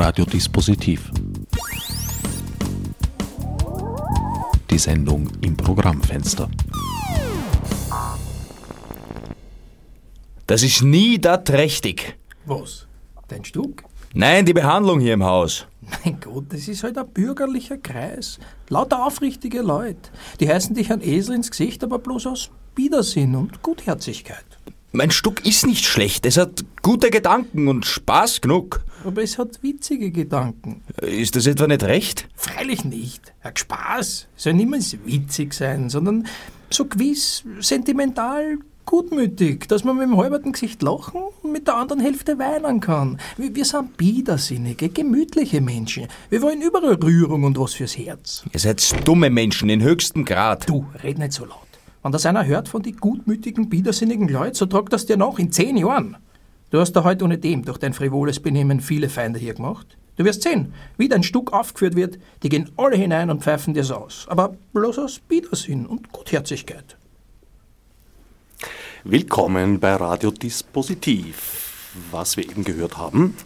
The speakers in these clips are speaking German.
Radiodispositiv. Die Sendung im Programmfenster. Das ist nie dat richtig. Was? Dein Stück? Nein, die Behandlung hier im Haus. Mein Gott, das ist halt ein bürgerlicher Kreis. Lauter aufrichtige Leute. Die heißen dich ein Esel ins Gesicht, aber bloß aus Widersinn und Gutherzigkeit. Mein Stück ist nicht schlecht. Es hat gute Gedanken und Spaß genug. Aber es hat witzige Gedanken. Ist das etwa nicht recht? Freilich nicht. Hat Spaß. Soll niemals witzig sein, sondern so gewiss, sentimental, gutmütig, dass man mit dem halberten Gesicht lachen und mit der anderen Hälfte weinen kann. Wir wir sind biedersinnige, gemütliche Menschen. Wir wollen überall Rührung und was fürs Herz. Ihr seid dumme Menschen in höchstem Grad. Du, red nicht so laut. Wenn das einer hört von die gutmütigen, biedersinnigen Leuten, so tragt das dir nach in zehn Jahren. Du hast da heute ohne dem durch dein frivoles Benehmen viele Feinde hier gemacht. Du wirst sehen, wie dein Stück aufgeführt wird, die gehen alle hinein und pfeifen dir's aus. Aber bloß aus Biedersinn und Gutherzigkeit. Willkommen bei Radio Dispositiv. Was wir eben gehört haben,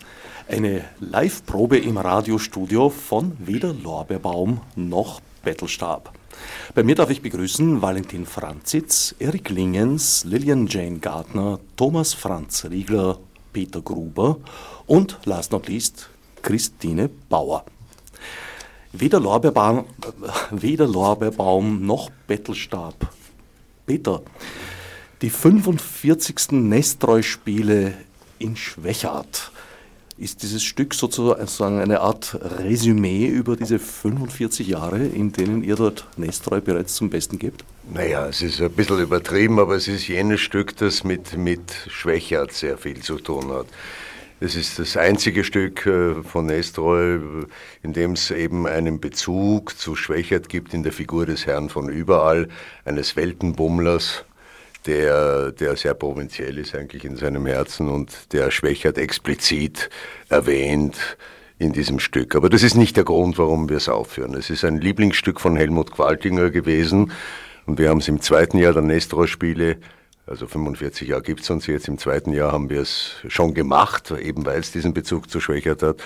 eine Live-Probe im Radiostudio von weder Lorbeerbaum noch Bettelstab. Bei mir darf ich begrüßen Valentin Franzitz, Erik Lingens, Lilian Jane Gardner, Thomas Franz Riegler, Peter Gruber und last not least Christine Bauer. Weder Lorbeerbaum, weder Lorbeerbaum noch Bettelstab. Peter, die 45. Nestreu-Spiele in Schwächert. Ist dieses Stück sozusagen eine Art Resümee über diese 45 Jahre, in denen ihr dort Nestreu bereits zum Besten gebt? Naja, es ist ein bisschen übertrieben, aber es ist jenes Stück, das mit, mit Schwächert sehr viel zu tun hat. Es ist das einzige Stück äh, von Nestroy, in dem es eben einen Bezug zu Schwächert gibt in der Figur des Herrn von überall, eines Weltenbummlers, der, der sehr provinziell ist eigentlich in seinem Herzen und der Schwächert explizit erwähnt in diesem Stück. Aber das ist nicht der Grund, warum wir es aufführen. Es ist ein Lieblingsstück von Helmut Qualtinger gewesen und wir haben es im zweiten Jahr der Nestor-Spiele also 45 Jahre gibt es uns jetzt. Im zweiten Jahr haben wir es schon gemacht, eben weil es diesen Bezug zu Schwächert hat.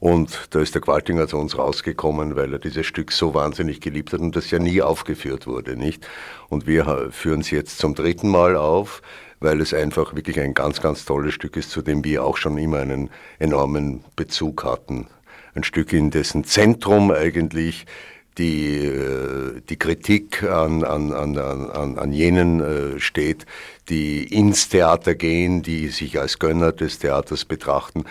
Und da ist der Qualtinger zu uns rausgekommen, weil er dieses Stück so wahnsinnig geliebt hat und das ja nie aufgeführt wurde, nicht? Und wir führen es jetzt zum dritten Mal auf, weil es einfach wirklich ein ganz, ganz tolles Stück ist, zu dem wir auch schon immer einen enormen Bezug hatten. Ein Stück, in dessen Zentrum eigentlich die, äh, die Kritik an, an, an, an, an jenen äh, steht, die ins Theater gehen, die sich als Gönner des Theaters betrachten,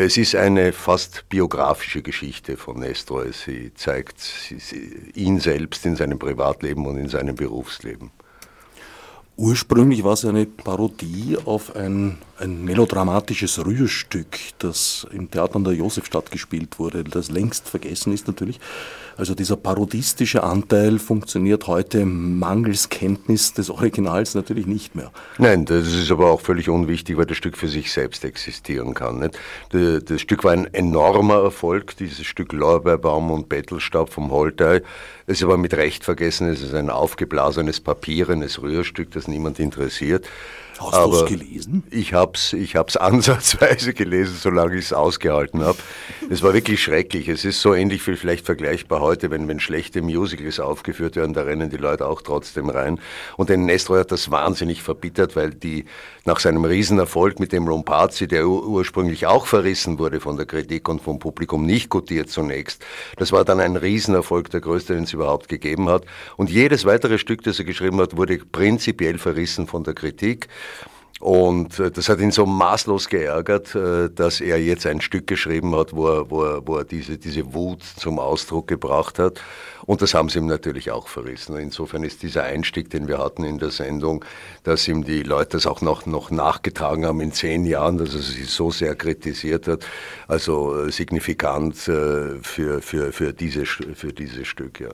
es ist eine fast biografische Geschichte von Nestor. Sie zeigt ihn selbst in seinem Privatleben und in seinem Berufsleben. Ursprünglich war es eine Parodie auf ein, ein melodramatisches Rührstück, das im Theater an der Josefstadt gespielt wurde, das längst vergessen ist natürlich. Also dieser parodistische Anteil funktioniert heute mangels Kenntnis des Originals natürlich nicht mehr. Nein, das ist aber auch völlig unwichtig, weil das Stück für sich selbst existieren kann. Nicht? Das Stück war ein enormer Erfolg, dieses Stück Lorbeerbaum und Bettelstab vom Holtei. Es ist aber mit Recht vergessen, es ist ein aufgeblasenes papierenes Rührstück, das niemand interessiert. Hast du es gelesen? Ich habe es ich hab's ansatzweise gelesen, solange ich es ausgehalten habe. Es war wirklich schrecklich. Es ist so ähnlich wie vielleicht vergleichbar heute, wenn, wenn schlechte Musicals aufgeführt werden, da rennen die Leute auch trotzdem rein. Und den Nestor hat das wahnsinnig verbittert, weil die nach seinem Riesenerfolg mit dem Rompazzi, der ur ursprünglich auch verrissen wurde von der Kritik und vom Publikum, nicht gutiert zunächst. Das war dann ein Riesenerfolg, der größte, den es überhaupt gegeben hat. Und jedes weitere Stück, das er geschrieben hat, wurde prinzipiell verrissen von der Kritik. Und äh, das hat ihn so maßlos geärgert, äh, dass er jetzt ein Stück geschrieben hat, wo er, wo er, wo er diese, diese Wut zum Ausdruck gebracht hat. Und das haben sie ihm natürlich auch verrissen. Insofern ist dieser Einstieg, den wir hatten in der Sendung, dass ihm die Leute das auch noch, noch nachgetragen haben in zehn Jahren, dass er sie so sehr kritisiert hat, also äh, signifikant für, für, für, diese, für dieses Stück, ja.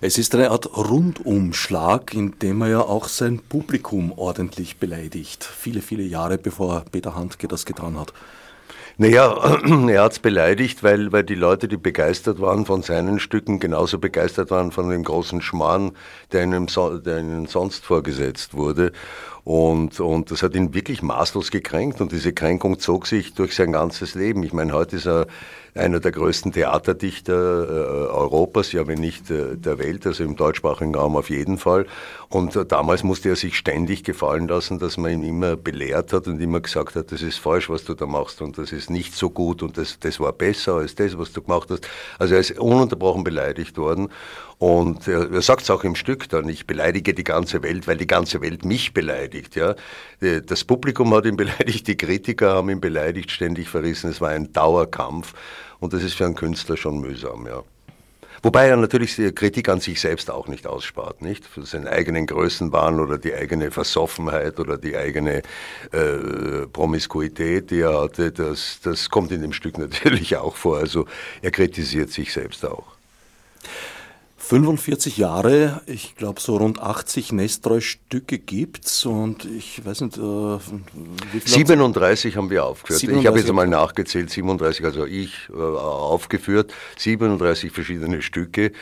Es ist eine Art Rundumschlag, in dem er ja auch sein Publikum ordentlich beleidigt. Viele, viele Jahre bevor Peter Handke das getan hat. Naja, er hat es beleidigt, weil, weil die Leute, die begeistert waren von seinen Stücken, genauso begeistert waren von dem großen Schmarrn, der ihnen, der ihnen sonst vorgesetzt wurde. Und, und das hat ihn wirklich maßlos gekränkt und diese Kränkung zog sich durch sein ganzes Leben. Ich meine, heute ist er einer der größten Theaterdichter äh, Europas, ja wenn nicht äh, der Welt, also im deutschsprachigen Raum auf jeden Fall. Und äh, damals musste er sich ständig gefallen lassen, dass man ihn immer belehrt hat und immer gesagt hat, das ist falsch, was du da machst und das ist nicht so gut und das, das war besser als das, was du gemacht hast. Also er ist ununterbrochen beleidigt worden. Und er, sagt es auch im Stück dann, ich beleidige die ganze Welt, weil die ganze Welt mich beleidigt. Ja? Das Publikum hat ihn beleidigt, die Kritiker haben ihn beleidigt, ständig verrissen. Es war ein Dauerkampf. Und das ist für einen Künstler schon mühsam, ja. Wobei er natürlich die Kritik an sich selbst auch nicht ausspart, nicht? Für seinen eigenen Größenwahn oder die eigene Versoffenheit oder die eigene äh, Promiskuität, die er hatte, das, das kommt in dem Stück natürlich auch vor. Also er kritisiert sich selbst auch. 45 Jahre, ich glaube so rund 80 Nestreu-Stücke gibt's und ich weiß nicht, äh, wie viel 37 haben wir aufgeführt. 37 ich habe jetzt mal nachgezählt, 37, also ich äh, aufgeführt, 37 verschiedene Stücke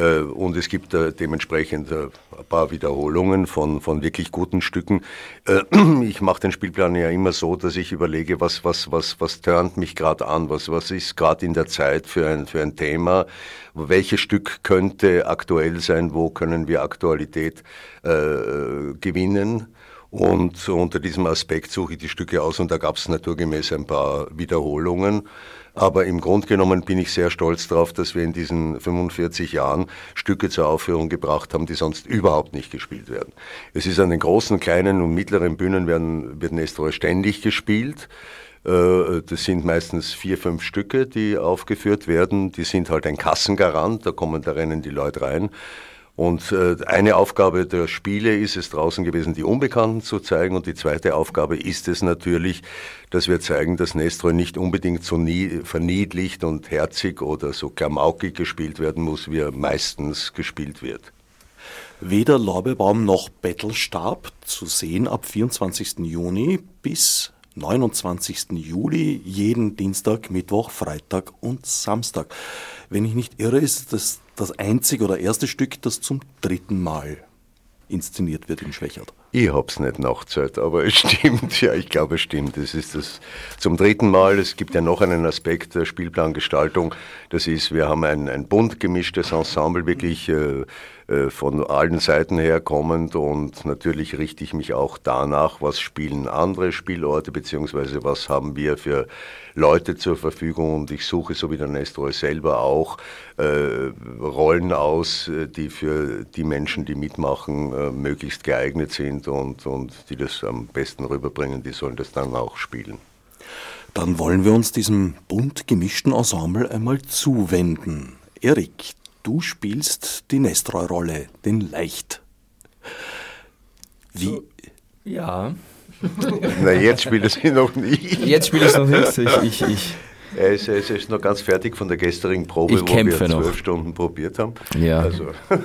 und es gibt äh, dementsprechend äh, ein paar Wiederholungen von, von wirklich guten Stücken. Äh, ich mache den Spielplan ja immer so, dass ich überlege, was, was, was, was turnt mich gerade an, was, was ist gerade in der Zeit für ein, für ein Thema welches Stück könnte aktuell sein, wo können wir Aktualität äh, gewinnen. Und unter diesem Aspekt suche ich die Stücke aus und da gab es naturgemäß ein paar Wiederholungen. Aber im Grunde genommen bin ich sehr stolz darauf, dass wir in diesen 45 Jahren Stücke zur Aufführung gebracht haben, die sonst überhaupt nicht gespielt werden. Es ist an den großen, kleinen und mittleren Bühnen werden, wird Nestor ständig gespielt. Äh, das sind meistens vier, fünf Stücke, die aufgeführt werden. Die sind halt ein Kassengarant, da kommen, da rennen die Leute rein. Und äh, eine Aufgabe der Spiele ist es draußen gewesen, die Unbekannten zu zeigen. Und die zweite Aufgabe ist es natürlich, dass wir zeigen, dass Nestroy nicht unbedingt so nie, verniedlicht und herzig oder so klamaukig gespielt werden muss, wie er meistens gespielt wird. Weder Lorbeerbaum noch Bettelstab zu sehen ab 24. Juni bis 29. Juli, jeden Dienstag, Mittwoch, Freitag und Samstag. Wenn ich nicht irre, ist das das einzige oder erste Stück, das zum dritten Mal inszeniert wird in Schwächert. Ich hab's nicht nachgezählt, aber es stimmt, ja, ich glaube, es stimmt. Es ist das zum dritten Mal. Es gibt ja noch einen Aspekt der Spielplangestaltung. Das ist, wir haben ein, ein bunt gemischtes Ensemble, wirklich äh, von allen Seiten her kommend und natürlich richte ich mich auch danach, was spielen andere Spielorte, beziehungsweise was haben wir für Leute zur Verfügung und ich suche, so wie der Nestor selber auch, äh, Rollen aus, äh, die für die Menschen, die mitmachen, äh, möglichst geeignet sind und, und die das am besten rüberbringen, die sollen das dann auch spielen. Dann wollen wir uns diesem bunt gemischten Ensemble einmal zuwenden. Erik, Du spielst die Nestroy-Rolle, den Leicht. Wie? So, ja. Na, jetzt spielt es noch nicht. Jetzt spielt es noch nicht. Ich, ich, ich. Er, ist, er ist noch ganz fertig von der gestrigen Probe, ich wo wir zwölf noch. Stunden probiert haben. Ja. Also.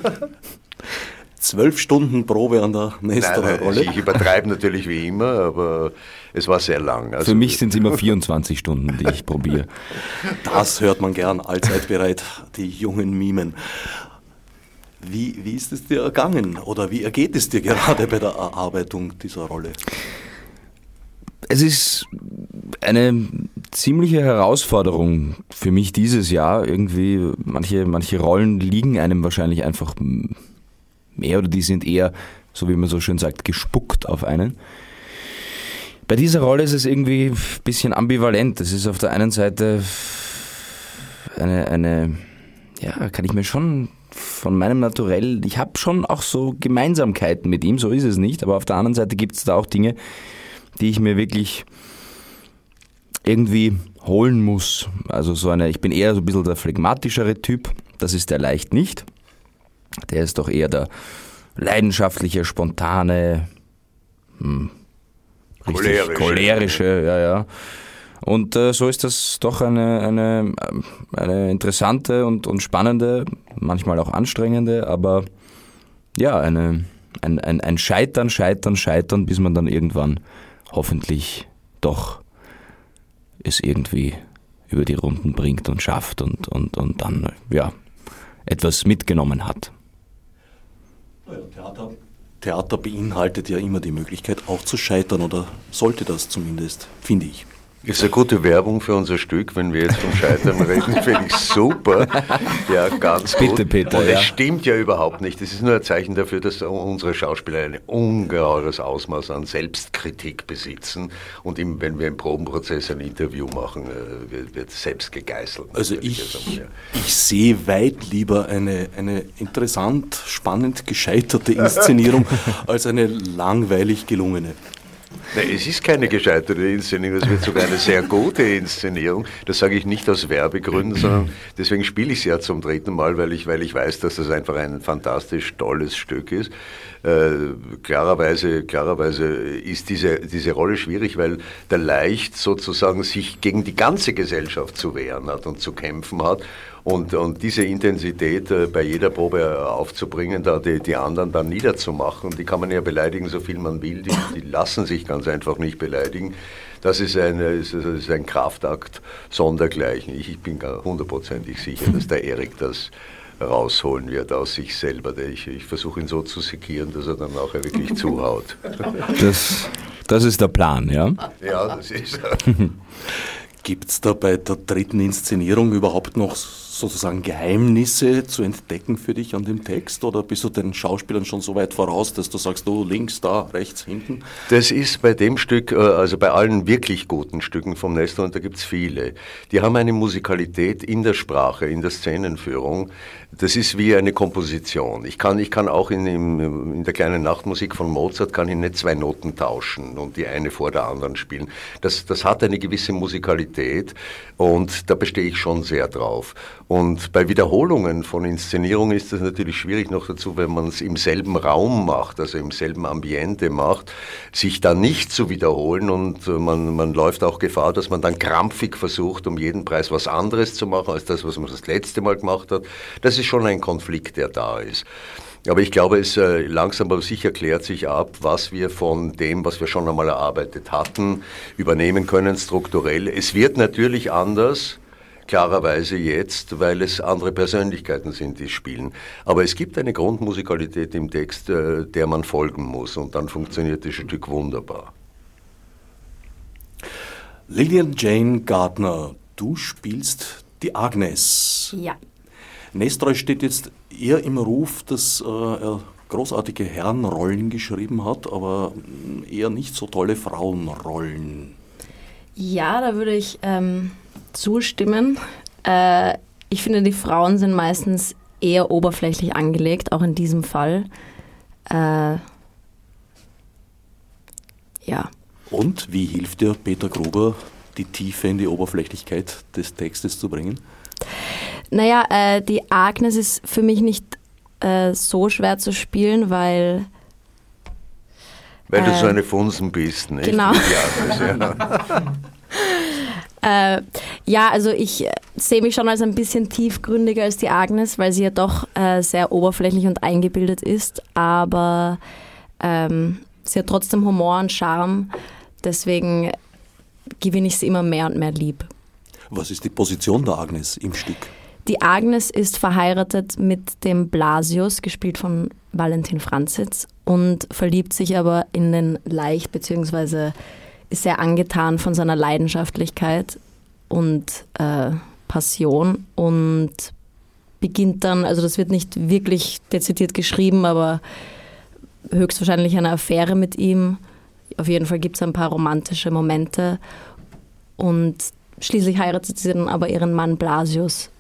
Zwölf Stunden Probe an der Nestor-Rolle. Ich übertreibe natürlich wie immer, aber es war sehr lang. Also Für mich sind es immer 24 Stunden, die ich probiere. Das hört man gern, allzeit bereit, die jungen Mimen. Wie, wie ist es dir ergangen oder wie ergeht es dir gerade bei der Erarbeitung dieser Rolle? Es ist eine ziemliche Herausforderung für mich dieses Jahr. Irgendwie, manche, manche Rollen liegen einem wahrscheinlich einfach mehr oder die sind eher, so wie man so schön sagt, gespuckt auf einen. Bei dieser Rolle ist es irgendwie ein bisschen ambivalent. Es ist auf der einen Seite eine, eine, ja, kann ich mir schon von meinem Naturell, ich habe schon auch so Gemeinsamkeiten mit ihm, so ist es nicht, aber auf der anderen Seite gibt es da auch Dinge, die ich mir wirklich irgendwie holen muss. Also so eine, ich bin eher so ein bisschen der phlegmatischere Typ, das ist der leicht nicht. Der ist doch eher der leidenschaftliche, spontane, hm, cholerische. cholerische, ja, ja. Und äh, so ist das doch eine, eine, eine interessante und, und spannende, manchmal auch anstrengende, aber ja, eine, ein, ein, ein Scheitern, Scheitern, Scheitern, bis man dann irgendwann hoffentlich doch es irgendwie über die Runden bringt und schafft und, und, und dann ja, etwas mitgenommen hat. Theater Theater beinhaltet ja immer die Möglichkeit auch zu scheitern oder sollte das zumindest, finde ich. Ist eine gute Werbung für unser Stück, wenn wir jetzt vom Scheitern reden, finde ich super. Ja, ganz Bitte, gut. Bitte, Peter. Und ja. es stimmt ja überhaupt nicht. Es ist nur ein Zeichen dafür, dass unsere Schauspieler ein ungeheures Ausmaß an Selbstkritik besitzen. Und im, wenn wir im Probenprozess ein Interview machen, äh, wird, wird selbst gegeißelt. Also ich, Also, ich sehe weit lieber eine, eine interessant, spannend gescheiterte Inszenierung als eine langweilig gelungene. Nein, es ist keine gescheiterte Inszenierung, es wird sogar eine sehr gute Inszenierung. Das sage ich nicht aus Werbegründen, sondern deswegen spiele ich es ja zum dritten Mal, weil ich, weil ich weiß, dass das einfach ein fantastisch tolles Stück ist. Äh, klarerweise, klarerweise ist diese, diese Rolle schwierig, weil der Leicht sozusagen sich gegen die ganze Gesellschaft zu wehren hat und zu kämpfen hat. Und, und diese Intensität äh, bei jeder Probe aufzubringen, da die, die anderen dann niederzumachen, die kann man ja beleidigen, so viel man will, die, die lassen sich ganz einfach nicht beleidigen. Das ist, eine, ist, ist ein Kraftakt sondergleichen. Ich, ich bin hundertprozentig sicher, dass der Erik das rausholen wird aus sich selber. Ich, ich versuche ihn so zu sekieren, dass er dann auch wirklich zuhaut. Das, das ist der Plan, ja. Ja, das ist. Gibt es da bei der dritten Inszenierung überhaupt noch sozusagen Geheimnisse zu entdecken für dich an dem Text? Oder bist du den Schauspielern schon so weit voraus, dass du sagst, du links, da, rechts, hinten? Das ist bei dem Stück, äh, also bei allen wirklich guten Stücken vom Nestor, und da gibt es viele, die haben eine Musikalität in der Sprache, in der Szenenführung. Das ist wie eine Komposition. Ich kann, ich kann auch in, in, der kleinen Nachtmusik von Mozart kann ich nicht zwei Noten tauschen und die eine vor der anderen spielen. Das, das hat eine gewisse Musikalität und da bestehe ich schon sehr drauf. Und bei Wiederholungen von Inszenierungen ist das natürlich schwierig noch dazu, wenn man es im selben Raum macht, also im selben Ambiente macht, sich dann nicht zu wiederholen und äh, man, man läuft auch Gefahr, dass man dann krampfig versucht, um jeden Preis was anderes zu machen als das, was man das letzte Mal gemacht hat. Das ist schon ein Konflikt, der da ist. Aber ich glaube, es äh, langsam aber sicher klärt sich ab, was wir von dem, was wir schon einmal erarbeitet hatten, übernehmen können strukturell. Es wird natürlich anders klarerweise jetzt, weil es andere Persönlichkeiten sind, die spielen. Aber es gibt eine Grundmusikalität im Text, äh, der man folgen muss und dann funktioniert das Stück wunderbar. Lillian Jane Gardner, du spielst die Agnes. Ja. Nestroy steht jetzt eher im Ruf, dass äh, er großartige Herrenrollen geschrieben hat, aber eher nicht so tolle Frauenrollen. Ja, da würde ich ähm, zustimmen. Äh, ich finde, die Frauen sind meistens eher oberflächlich angelegt, auch in diesem Fall. Äh, ja. Und wie hilft dir Peter Gruber, die Tiefe in die Oberflächlichkeit des Textes zu bringen? Naja, äh, die Agnes ist für mich nicht äh, so schwer zu spielen, weil Weil du Äh, so eine Funsen bist, nicht? genau. Ja, Äh, ja, also ich äh, sehe mich schon als ein bisschen tiefgründiger als die Agnes, weil sie ja doch äh, sehr oberflächlich und eingebildet ist, aber ähm, sie hat trotzdem Humor und Charme, deswegen gewinne ich sie immer mehr und mehr lieb. Was ist die Position der Agnes im Stück? Die Agnes ist verheiratet mit dem Blasius, gespielt von Valentin Franzitz, und verliebt sich aber in den Leicht, beziehungsweise ist sehr angetan von seiner Leidenschaftlichkeit und äh, Passion und beginnt dann, also das wird nicht wirklich dezidiert geschrieben, aber höchstwahrscheinlich eine Affäre mit ihm. Auf jeden Fall gibt es ein paar romantische Momente und schließlich heiratet sie dann aber ihren Mann Blasius,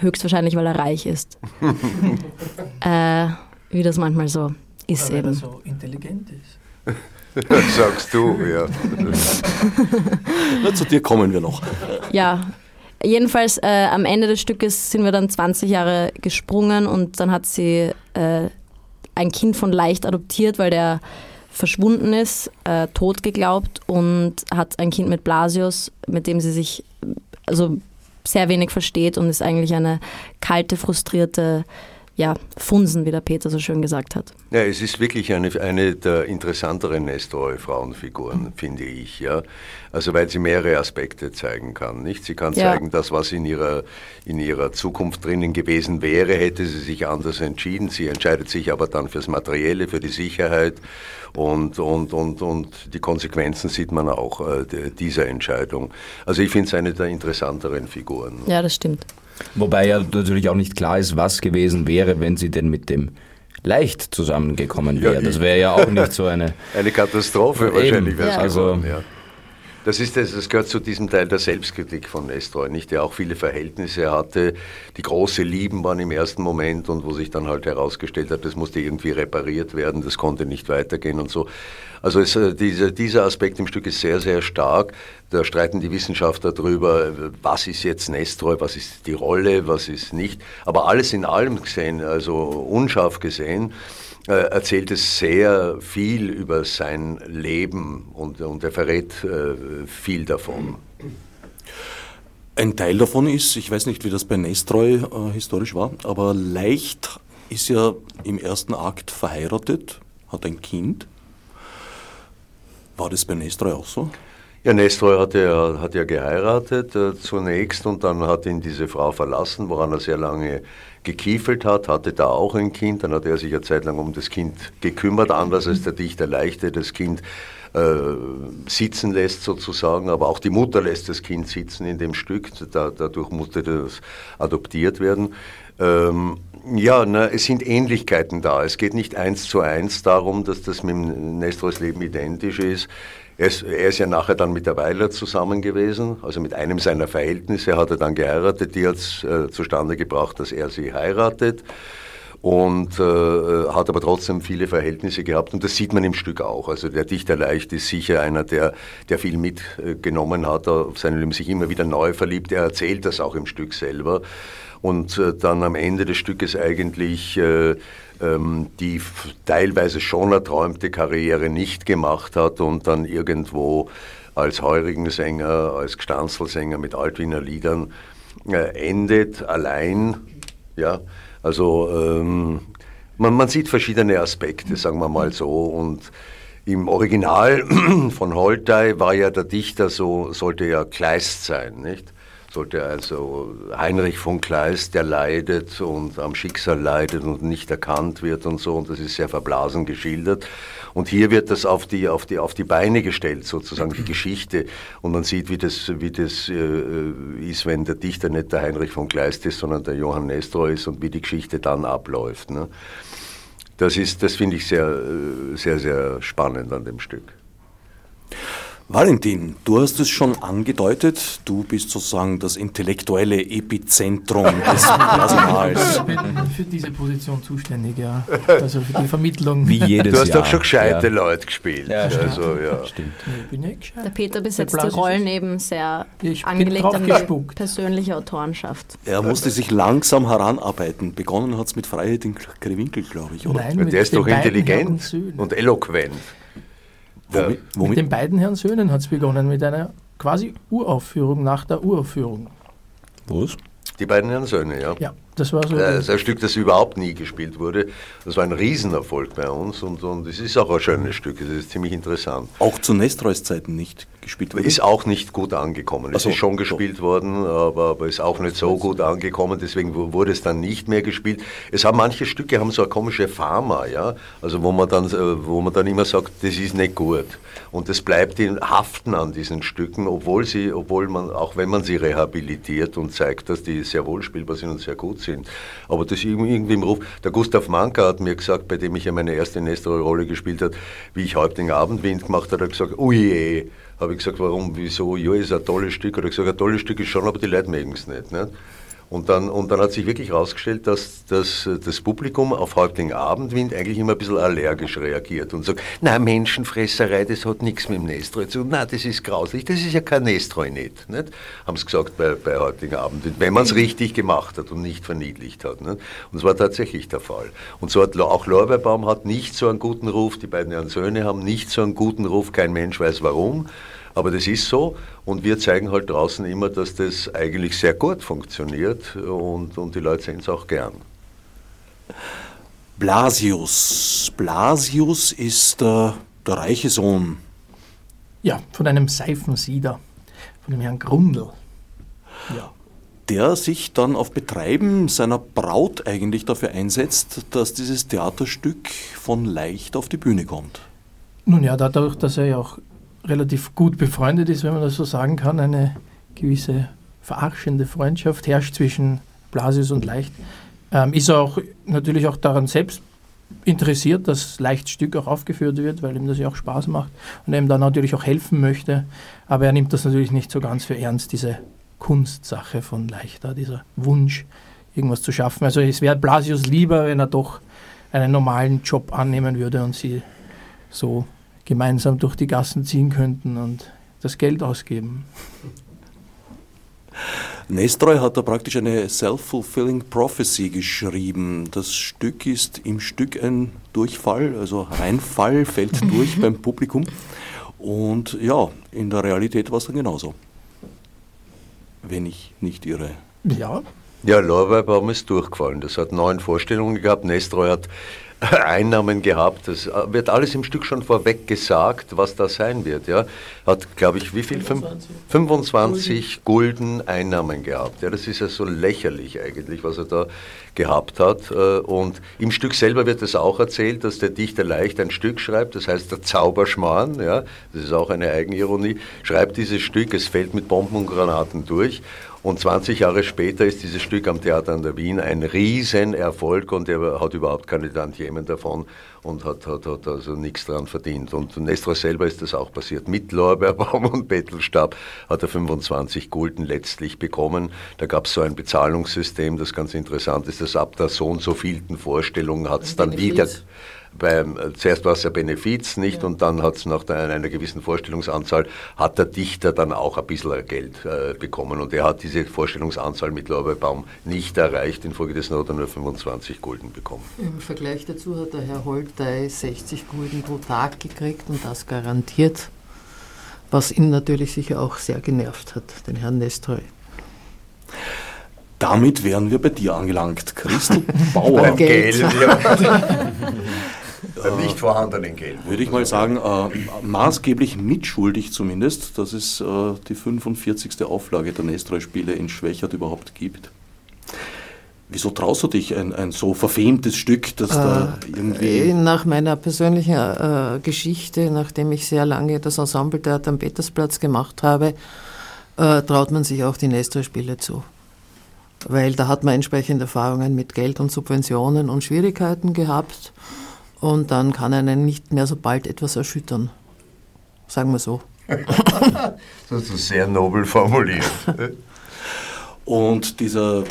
höchstwahrscheinlich, weil er reich ist. äh, wie das manchmal so ist Weil er eben. so intelligent ist. das sagst du, ja. Na, zu dir kommen wir noch. Ja, jedenfalls äh, am Ende des Stückes sind wir dann 20 Jahre gesprungen und dann hat sie äh, ein Kind von leicht adoptiert, weil der verschwunden ist, äh, tot geglaubt und hat ein Kind mit Blasius, mit dem sie sich also sehr wenig versteht und ist eigentlich eine kalte, frustrierte ja, funsen, wie der Peter so schön gesagt hat. Ja, es ist wirklich eine, eine der interessanteren Nestroy-Frauenfiguren, finde ich. Ja. Also weil sie mehrere Aspekte zeigen kann. Nicht? Sie kann ja. zeigen, dass was in ihrer, in ihrer Zukunft drinnen gewesen wäre, hätte sie sich anders entschieden. Sie entscheidet sich aber dann fürs Materielle, für die Sicherheit und, und, und, und die Konsequenzen sieht man auch äh, dieser Entscheidung. Also ich finde es eine der interessanteren Figuren. Ja, das stimmt. Wobei ja natürlich auch nicht klar ist, was gewesen wäre, wenn sie denn mit dem leicht zusammengekommen wäre. Ja, das wäre ja auch nicht so eine... eine Katastrophe wahrscheinlich wäre es ja. geworden, ja. Das, ist das, gehört zu diesem Teil der Selbstkritik von Nestroy, nicht? der auch viele Verhältnisse hatte, die große Lieben waren im ersten Moment und wo sich dann halt herausgestellt hat, das musste irgendwie repariert werden, das konnte nicht weitergehen und so. Also es, äh, diese, dieser Aspekt im Stück ist sehr, sehr stark. Da streiten die Wissenschaftler darüber, was ist jetzt Nestroy, was ist die Rolle, was ist nicht. Aber alles in allem gesehen, also unscharf gesehen, erzählt es sehr viel über sein Leben und, und er verrät äh, viel davon. Ein Teil davon ist, ich weiß nicht, wie das bei Nestroy äh, historisch war, aber Leicht ist ja im ersten Akt verheiratet, hat ein Kind. War das bei Nestroy auch so? Ja, Nestroy hat ja, hat ja geheiratet äh, zunächst und dann hat ihn diese Frau verlassen, woran er sehr lange gekiefelt hat, hatte da auch ein Kind. Dann hat er sich eine Zeit lang um das Kind gekümmert, anders als der Dichter Leichte das Kind äh, sitzen lässt sozusagen, aber auch die Mutter lässt das Kind sitzen in dem Stück. Da, dadurch musste das adoptiert werden. Ähm, ja, na, es sind Ähnlichkeiten da. Es geht nicht eins zu eins darum, dass das mit Nestroys Leben identisch ist. Er ist, er ist, ja nachher dann mit der Weiler zusammen gewesen, also mit einem seiner Verhältnisse hat er dann geheiratet, die hat es äh, zustande gebracht, dass er sie heiratet und äh, hat aber trotzdem viele Verhältnisse gehabt und das sieht man im Stück auch. Also der Dichter Leicht ist sicher einer, der, der viel mitgenommen hat, auf seinem Leben sich immer wieder neu verliebt. Er erzählt das auch im Stück selber und äh, dann am Ende des Stückes eigentlich äh, die teilweise schon erträumte Karriere nicht gemacht hat und dann irgendwo als heurigen Sänger, als Gstanzlsänger mit Altwiener Liedern äh, endet, allein. Ja, also ähm, man, man sieht verschiedene Aspekte, sagen wir mal so. Und im Original von Holtei war ja der Dichter so, sollte ja Kleist sein, nicht? Sollte also Heinrich von Kleist, der leidet und am Schicksal leidet und nicht erkannt wird und so, und das ist sehr verblasen geschildert. Und hier wird das auf die, auf die, auf die Beine gestellt, sozusagen, die Geschichte. Und man sieht, wie das, wie das äh, ist, wenn der Dichter nicht der Heinrich von Kleist ist, sondern der Johann Nestor ist und wie die Geschichte dann abläuft. Ne? Das, das finde ich sehr, äh, sehr, sehr spannend an dem Stück. Valentin, du hast es schon angedeutet, du bist sozusagen das intellektuelle Epizentrum des Personals. Ich bin für diese Position zuständig, ja. Also für die Vermittlung. Wie jedes Du hast Jahr. doch schon gescheite ja. Leute gespielt. Ja, stimmt. Also, ja. stimmt. Ich bin nicht gescheit. Der Peter besetzt die Rollen eben sehr Ich angelegt an die persönliche Autorenschaft. Er musste sich langsam heranarbeiten. Begonnen hat es mit Freiheit in Krewinkel, glaube ich, oder? Nein, Der mit ist doch intelligent und eloquent. Womit? Mit womit? den beiden Herren Söhnen hat es begonnen, mit einer quasi Uraufführung nach der Uraufführung. Was? Die beiden Herren Söhne, ja. Ja, das war so. Das ist ein Stück, das überhaupt nie gespielt wurde. Das war ein Riesenerfolg bei uns und, und es ist auch ein schönes Stück. Es ist ziemlich interessant. Auch zu Nestroys Zeiten nicht gespielt wurde? Ist auch nicht gut angekommen. Es so, ist schon so. gespielt worden, aber, aber ist auch nicht so gut angekommen. Deswegen wu- wurde es dann nicht mehr gespielt. Es haben manche Stücke haben so eine komische Pharma, ja, also wo man dann, äh, wo man dann immer sagt, das ist nicht gut. Und das bleibt in Haften an diesen Stücken, obwohl sie, obwohl man, auch wenn man sie rehabilitiert und zeigt, dass die sehr wohl spielbar sind und sehr gut sind. Aber das ist irgendwie im Ruf. Der Gustav Manka hat mir gesagt, bei dem ich ja meine erste Nestor-Rolle gespielt habe, wie ich Häuptling Abendwind gemacht habe, hat er gesagt, ui, habe ich gesagt, warum, wieso, ja, ist ein tolles Stück. Hat er gesagt, ein tolles Stück ist schon, aber die Leute mögen es nicht. nicht? Und dann, und dann hat sich wirklich herausgestellt, dass, dass das Publikum auf Häuptling Abendwind eigentlich immer ein bisschen allergisch reagiert und sagt, na Menschenfresserei, das hat nichts mit dem Nestroy zu tun, na das ist grauslich, das ist ja kein Nestroy nicht. nicht? Haben sie gesagt bei, bei Häuptling Abendwind, wenn man es richtig gemacht hat und nicht verniedlicht hat. Nicht? Und es war tatsächlich der Fall. Und so hat auch Lorbeerbaum hat nicht so einen guten Ruf, die beiden Herren Söhne haben nicht so einen guten Ruf, kein Mensch weiß warum. Aber das ist so und wir zeigen halt draußen immer, dass das eigentlich sehr gut funktioniert und, und die Leute sehen es auch gern. Blasius. Blasius ist äh, der reiche Sohn. Ja, von einem Seifensieder, von dem Herrn Grundl. Ja. Der sich dann auf Betreiben seiner Braut eigentlich dafür einsetzt, dass dieses Theaterstück von leicht auf die Bühne kommt. Nun ja, dadurch, dass er ja auch relativ gut befreundet ist, wenn man das so sagen kann, eine gewisse verarschende Freundschaft herrscht zwischen Blasius und Leicht, ähm, ist auch natürlich auch daran selbst interessiert, dass Leichtstück auch aufgeführt wird, weil ihm das ja auch Spaß macht und er ihm dann natürlich auch helfen möchte. Aber er nimmt das natürlich nicht so ganz für ernst, diese Kunstsache von Leichter, dieser Wunsch, irgendwas zu schaffen. Also es wäre Blasius lieber, wenn er doch einen normalen Job annehmen würde und sie so gemeinsam durch die Gassen ziehen könnten und das Geld ausgeben. Nestroy hat da praktisch eine Self-Fulfilling Prophecy geschrieben. Das Stück ist im Stück ein Durchfall, also Reinfall, fällt durch beim Publikum. Und ja, in der Realität war es dann genauso. Wenn ich nicht irre. Ja. Ja, Lorbeerbaum ist durchgefallen. Das hat neun Vorstellungen gehabt. Nestroy hat Einnahmen gehabt. Das äh, wird alles im Stück schon vorweg gesagt, was da sein wird. Ja. Hat, glaube ich, wie viel? 25, 25 Gulden Einnahmen gehabt. Ja, das ist ja so lächerlich eigentlich, was er da gehabt hat. Äh, und im Stück selber wird es auch erzählt, dass der Dichter leicht ein Stück schreibt, das heißt der Zauberschmarrn, ja, das ist auch eine Eigenironie, schreibt dieses Stück, es fällt mit Bomben und Granaten durch und 20 Jahre später ist dieses Stück am Theater an der Wien ein Riesenerfolg und er hat überhaupt keine Tantiemen davon und hat, hat, hat also nichts daran verdient. Und Nestor selber ist das auch passiert. Mit Lorbeerbaum und Bettelstab hat er 25 Gulden letztlich bekommen. Da gab es so ein Bezahlungssystem, das ganz interessant ist, dass ab der so und so vielten Vorstellung hat es dann wieder beim, äh, zuerst war es ja Benefiz, nicht? Ja. Und dann hat es nach der, einer gewissen Vorstellungsanzahl, hat der Dichter dann auch ein bisschen Geld äh, bekommen. Und er hat diese Vorstellungsanzahl mit Lorbeerbaum nicht erreicht. Infolgedessen hat er nur 25 Gulden bekommen. Im Vergleich dazu hat der Herr Holtei 60 Gulden pro Tag gekriegt und das garantiert, was ihn natürlich sicher auch sehr genervt hat, den Herrn Nestroy. Damit wären wir bei dir angelangt, Christel Bauer. Geld. Geld ja. nicht vorhandenen Geld. Würde ich mal sagen, äh, maßgeblich mitschuldig zumindest, dass es äh, die 45. Auflage der Nestroy-Spiele in Schwächert überhaupt gibt. Wieso traust du dich ein, ein so verfemtes Stück, das äh, da irgendwie. Äh, nach meiner persönlichen äh, Geschichte, nachdem ich sehr lange das Ensembletheater am Petersplatz gemacht habe, äh, traut man sich auch die Nestroy-Spiele zu. Weil da hat man entsprechende Erfahrungen mit Geld und Subventionen und Schwierigkeiten gehabt. Und dann kann einen nicht mehr so bald etwas erschüttern. Sagen wir so. das ist sehr nobel formuliert. Und dieser,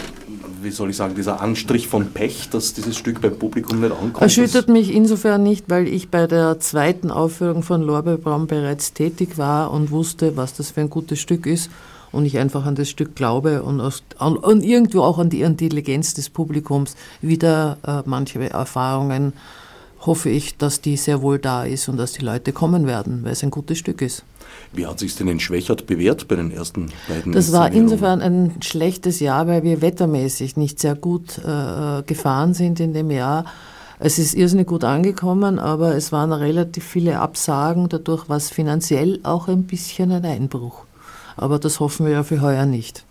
wie soll ich sagen, dieser Anstrich von Pech, dass dieses Stück beim Publikum nicht ankommt. Erschüttert mich insofern nicht, weil ich bei der zweiten Aufführung von Lorbeerbaum bereits tätig war und wusste, was das für ein gutes Stück ist. Und ich einfach an das Stück glaube und, aus, und irgendwo auch an die Intelligenz des Publikums wieder äh, manche Erfahrungen hoffe ich, dass die sehr wohl da ist und dass die Leute kommen werden, weil es ein gutes Stück ist. Wie hat sich denn in Schwächert bewährt bei den ersten beiden Das war insofern ein schlechtes Jahr, weil wir wettermäßig nicht sehr gut äh, gefahren sind in dem Jahr. Es ist irrsinnig gut angekommen, aber es waren relativ viele Absagen. Dadurch war es finanziell auch ein bisschen ein Einbruch. Aber das hoffen wir ja für heuer nicht.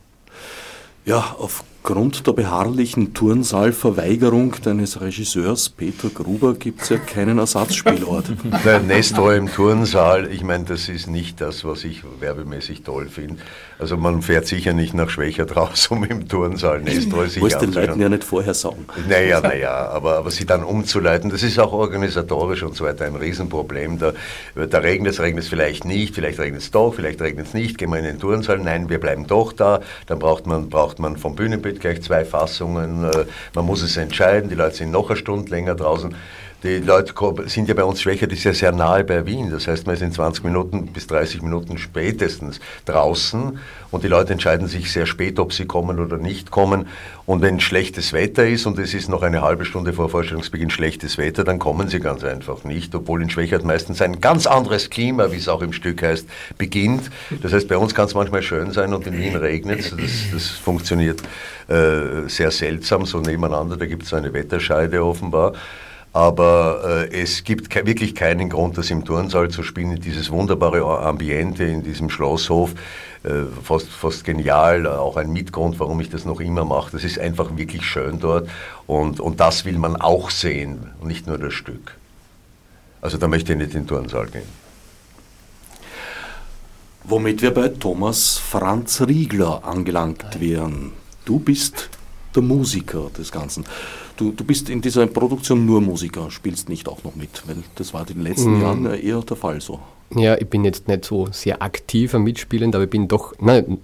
Ja, auf Aufgrund der beharrlichen Turnsaalverweigerung deines Regisseurs Peter Gruber gibt es ja keinen Ersatzspielort. Der Nestor im Turnsaal, ich meine, das ist nicht das, was ich werbemäßig toll finde. Also man fährt sicher nicht nach Schwächert raus, um im Turnsaal Nestor sich Muss den Leuten ja nicht vorher sagen. Naja, naja, aber, aber sie dann umzuleiten, das ist auch organisatorisch und so weiter ein Riesenproblem. Da, da regnet es, regnet es vielleicht nicht, vielleicht regnet es doch, vielleicht regnet es nicht, gehen wir in den Turnsaal, nein, wir bleiben doch da, dann braucht man, braucht man vom Bühnenbild gleich zwei Fassungen, äh, man muss es entscheiden, die Leute sind noch eine Stunde länger draußen Die Leute sind ja bei uns schwächer, das ist ja sehr nahe bei Wien. Das heißt, man ist in 20 Minuten bis 30 Minuten spätestens draußen und die Leute entscheiden sich sehr spät, ob sie kommen oder nicht kommen. Und wenn schlechtes Wetter ist und es ist noch eine halbe Stunde vor Vorstellungsbeginn schlechtes Wetter, dann kommen sie ganz einfach nicht, obwohl in Schwächert meistens ein ganz anderes Klima, wie es auch im Stück heißt, beginnt. Das heißt, bei uns kann es manchmal schön sein und in Wien regnet es. Das, das funktioniert äh, sehr seltsam, so nebeneinander. Da gibt es eine Wetterscheide offenbar. Aber äh, es gibt ke wirklich keinen Grund, das im Turnsaal zu spielen. Dieses wunderbare Ambiente in diesem Schlosshof, äh, fast, fast genial. Auch ein Mitgrund, warum ich das noch immer mache. Das ist einfach wirklich schön dort. Und, und das will man auch sehen, nicht nur das Stück. Also da möchte ich nicht in den Turnsaal gehen. Womit wir bei Thomas Franz Riegler angelangt wären. Du bist der Musiker des Ganzen. Du, du bist in dieser Produktion nur Musiker, spielst nicht auch noch mit, weil das war in den letzten mm. Jahren eher der Fall so. Ja, ich bin jetzt nicht so sehr aktiver mitspielend, aber ich bin doch, nein,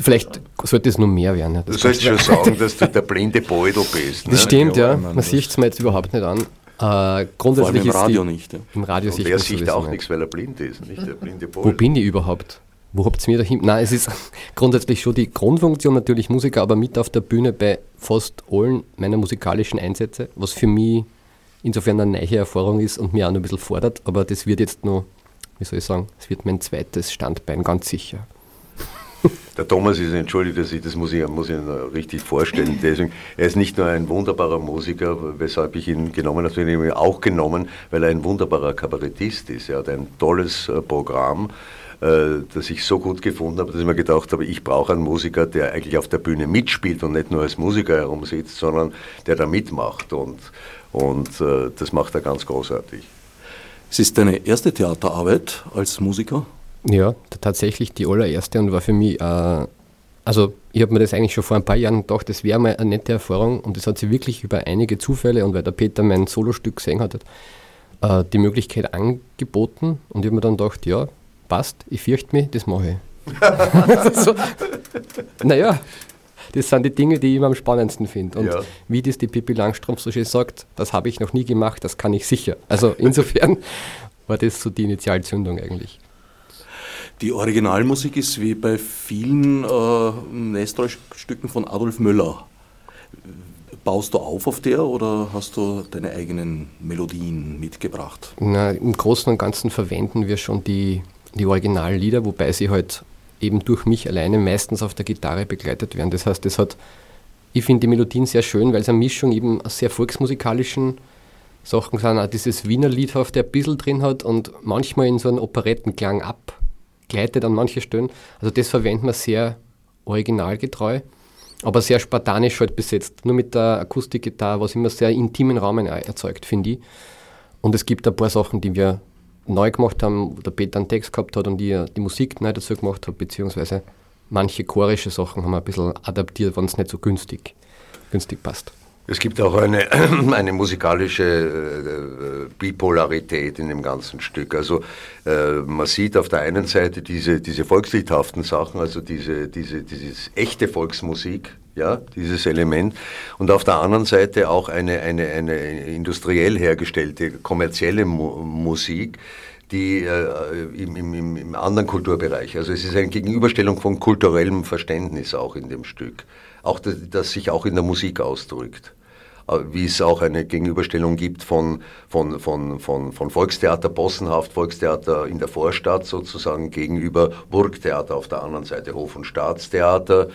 vielleicht sollte es nur mehr werden. Ja. du sollst schon sagen, dass du der blinde Beutel bist. Ne? Das stimmt, ja. Man sieht es mir jetzt überhaupt nicht an. Äh, grundsätzlich Vor allem im Radio die, nicht. Ja. Im Radio Und er sieht auch nichts, weil er blind ist, nicht der blinde Beutel. Wo bin ich überhaupt? Wo habt ihr mir dahin? Nein, es ist grundsätzlich schon die Grundfunktion natürlich Musiker, aber mit auf der Bühne bei fast allen meiner musikalischen Einsätze, was für mich insofern eine neue Erfahrung ist und mir auch noch ein bisschen fordert, aber das wird jetzt noch, wie soll ich sagen, es wird mein zweites Standbein, ganz sicher. Der Thomas ist, entschuldigt, dass ich, das muss ich, muss ich richtig vorstellen. Deswegen, er ist nicht nur ein wunderbarer Musiker, weshalb ich ihn genommen habe, sondern auch genommen, weil er ein wunderbarer Kabarettist ist. Er hat ein tolles äh, Programm das ich so gut gefunden habe, dass ich mir gedacht habe, ich brauche einen Musiker, der eigentlich auf der Bühne mitspielt und nicht nur als Musiker herumsitzt, sondern der da mitmacht. Und, und äh, das macht er ganz großartig. Es ist deine erste Theaterarbeit als Musiker? Ja, tatsächlich die allererste und war für mich, äh, also ich habe mir das eigentlich schon vor ein paar Jahren gedacht, das wäre mal eine nette Erfahrung und das hat sich wirklich über einige Zufälle und weil der Peter mein Solostück gesehen hat, äh, die Möglichkeit angeboten und ich habe mir dann gedacht, ja, passt, ich fürchte mich, das mache ich. so, naja, das sind die Dinge, die ich immer am spannendsten finde. Und ja. wie das die Pippi Langstrumpf so schön sagt, das habe ich noch nie gemacht, das kann ich sicher. Also insofern war das so die Initialzündung eigentlich. Die Originalmusik ist wie bei vielen äh, Nestor-Stücken von Adolf Müller. Baust du auf auf der oder hast du deine eigenen Melodien mitgebracht? Na, Im Großen und Ganzen verwenden wir schon die die Originallieder, wobei sie halt eben durch mich alleine meistens auf der Gitarre begleitet werden. Das heißt, das hat, ich finde die Melodien sehr schön, weil es eine Mischung eben aus sehr volksmusikalischen Sachen sind, auch dieses Wiener Liedhaft, der ein bisschen drin hat und manchmal in so einen Operettenklang abgleitet an manche Stellen. Also das verwendet man sehr originalgetreu, aber sehr spartanisch halt besetzt, nur mit der Akustikgitarre, was immer sehr intimen Rahmen erzeugt, finde ich. Und es gibt ein paar Sachen, die wir neu gemacht haben, der Peter einen Text gehabt hat und ich die Musik neu dazu gemacht habe, beziehungsweise manche chorische Sachen haben wir ein bisschen adaptiert, wenn es nicht so günstig, günstig passt. Es gibt auch eine, eine musikalische äh, Bipolarität in dem ganzen Stück. Also äh, man sieht auf der einen Seite diese, diese volksliedhaften Sachen, also diese, diese, dieses echte Volksmusik, ja, dieses Element. Und auf der anderen Seite auch eine, eine, eine industriell hergestellte, kommerzielle Mu Musik, die äh, im, im, im anderen Kulturbereich. Also es ist eine Gegenüberstellung von kulturellem Verständnis auch in dem Stück. Auch das, das sich auch in der Musik ausdrückt äh, wie es auch eine Gegenüberstellung gibt von, von, von, von, von Volkstheater, Possenhaft, Volkstheater in der Vorstadt sozusagen gegenüber Burgtheater auf der anderen Seite, Hof- und Staatstheater,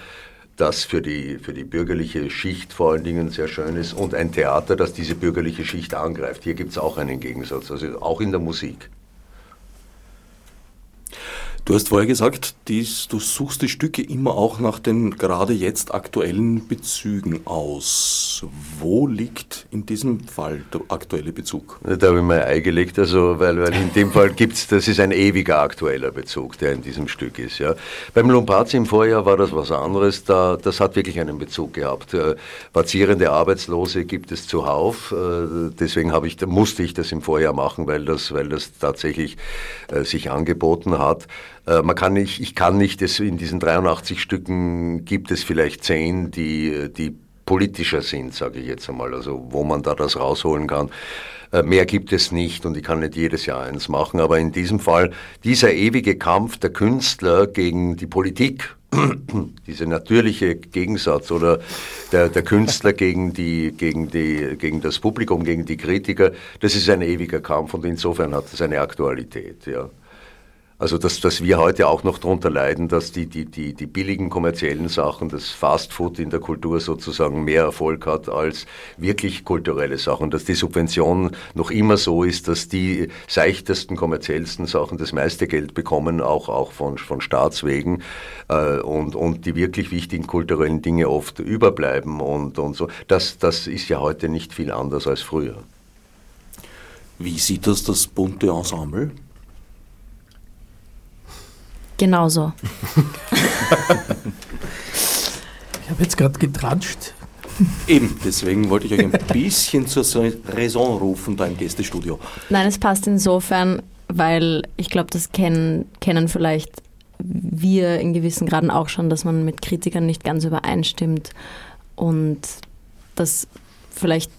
das für die, für die bürgerliche Schicht vor allen Dingen sehr schön ist und ein Theater, das diese bürgerliche Schicht angreift. Hier gibt es auch einen Gegensatz, also auch in der Musik. Du hast vorher gesagt, dies, du suchst die Stücke immer auch nach den gerade jetzt aktuellen Bezügen aus. Wo liegt in diesem Fall der aktuelle Bezug? Da habe ich mein Ei gelegt, also, weil, weil in dem Fall gibt es, das ist ein ewiger aktueller Bezug, der in diesem Stück ist. Ja. Beim Lombardi im Vorjahr war das was anderes, da, das hat wirklich einen Bezug gehabt. Äh, vazierende Arbeitslose gibt es zuhauf, äh, deswegen ich, musste ich das im Vorjahr machen, weil das, weil das tatsächlich äh, sich angeboten hat. Äh, man kann nicht, ich kann nicht, es in diesen 83 Stücken gibt es vielleicht zehn, die, die politischer sind, sage ich jetzt einmal, also wo man da das rausholen kann. Äh, mehr gibt es nicht und ich kann nicht jedes Jahr eins machen, aber in diesem Fall dieser ewige Kampf der Künstler gegen die Politik, dieser natürliche Gegensatz oder der, der Künstler gegen, die, gegen, die, gegen das Publikum, gegen die Kritiker, das ist ein ewiger Kampf und insofern hat es eine Aktualität. Ja. Also dass, dass wir heute auch noch darunter leiden, dass die, die, die, die billigen kommerziellen Sachen, das Fastfood in der Kultur sozusagen mehr Erfolg hat als wirklich kulturelle Sachen, dass die Subvention noch immer so ist, dass die seichtesten, kommerziellsten Sachen das meiste Geld bekommen, auch, auch von, von Staatswegen äh, und, und die wirklich wichtigen kulturellen Dinge oft überbleiben und, und so. Das, das ist ja heute nicht viel anders als früher. Wie sieht das das bunte Ensemble? Genauso. Ich habe jetzt gerade getratscht. Eben, deswegen wollte ich euch ein bisschen zur Raison rufen da im Gästestudio. Nein, es passt insofern, weil ich glaube, das kennen, kennen vielleicht wir in gewissen Graden auch schon, dass man mit Kritikern nicht ganz übereinstimmt und dass vielleicht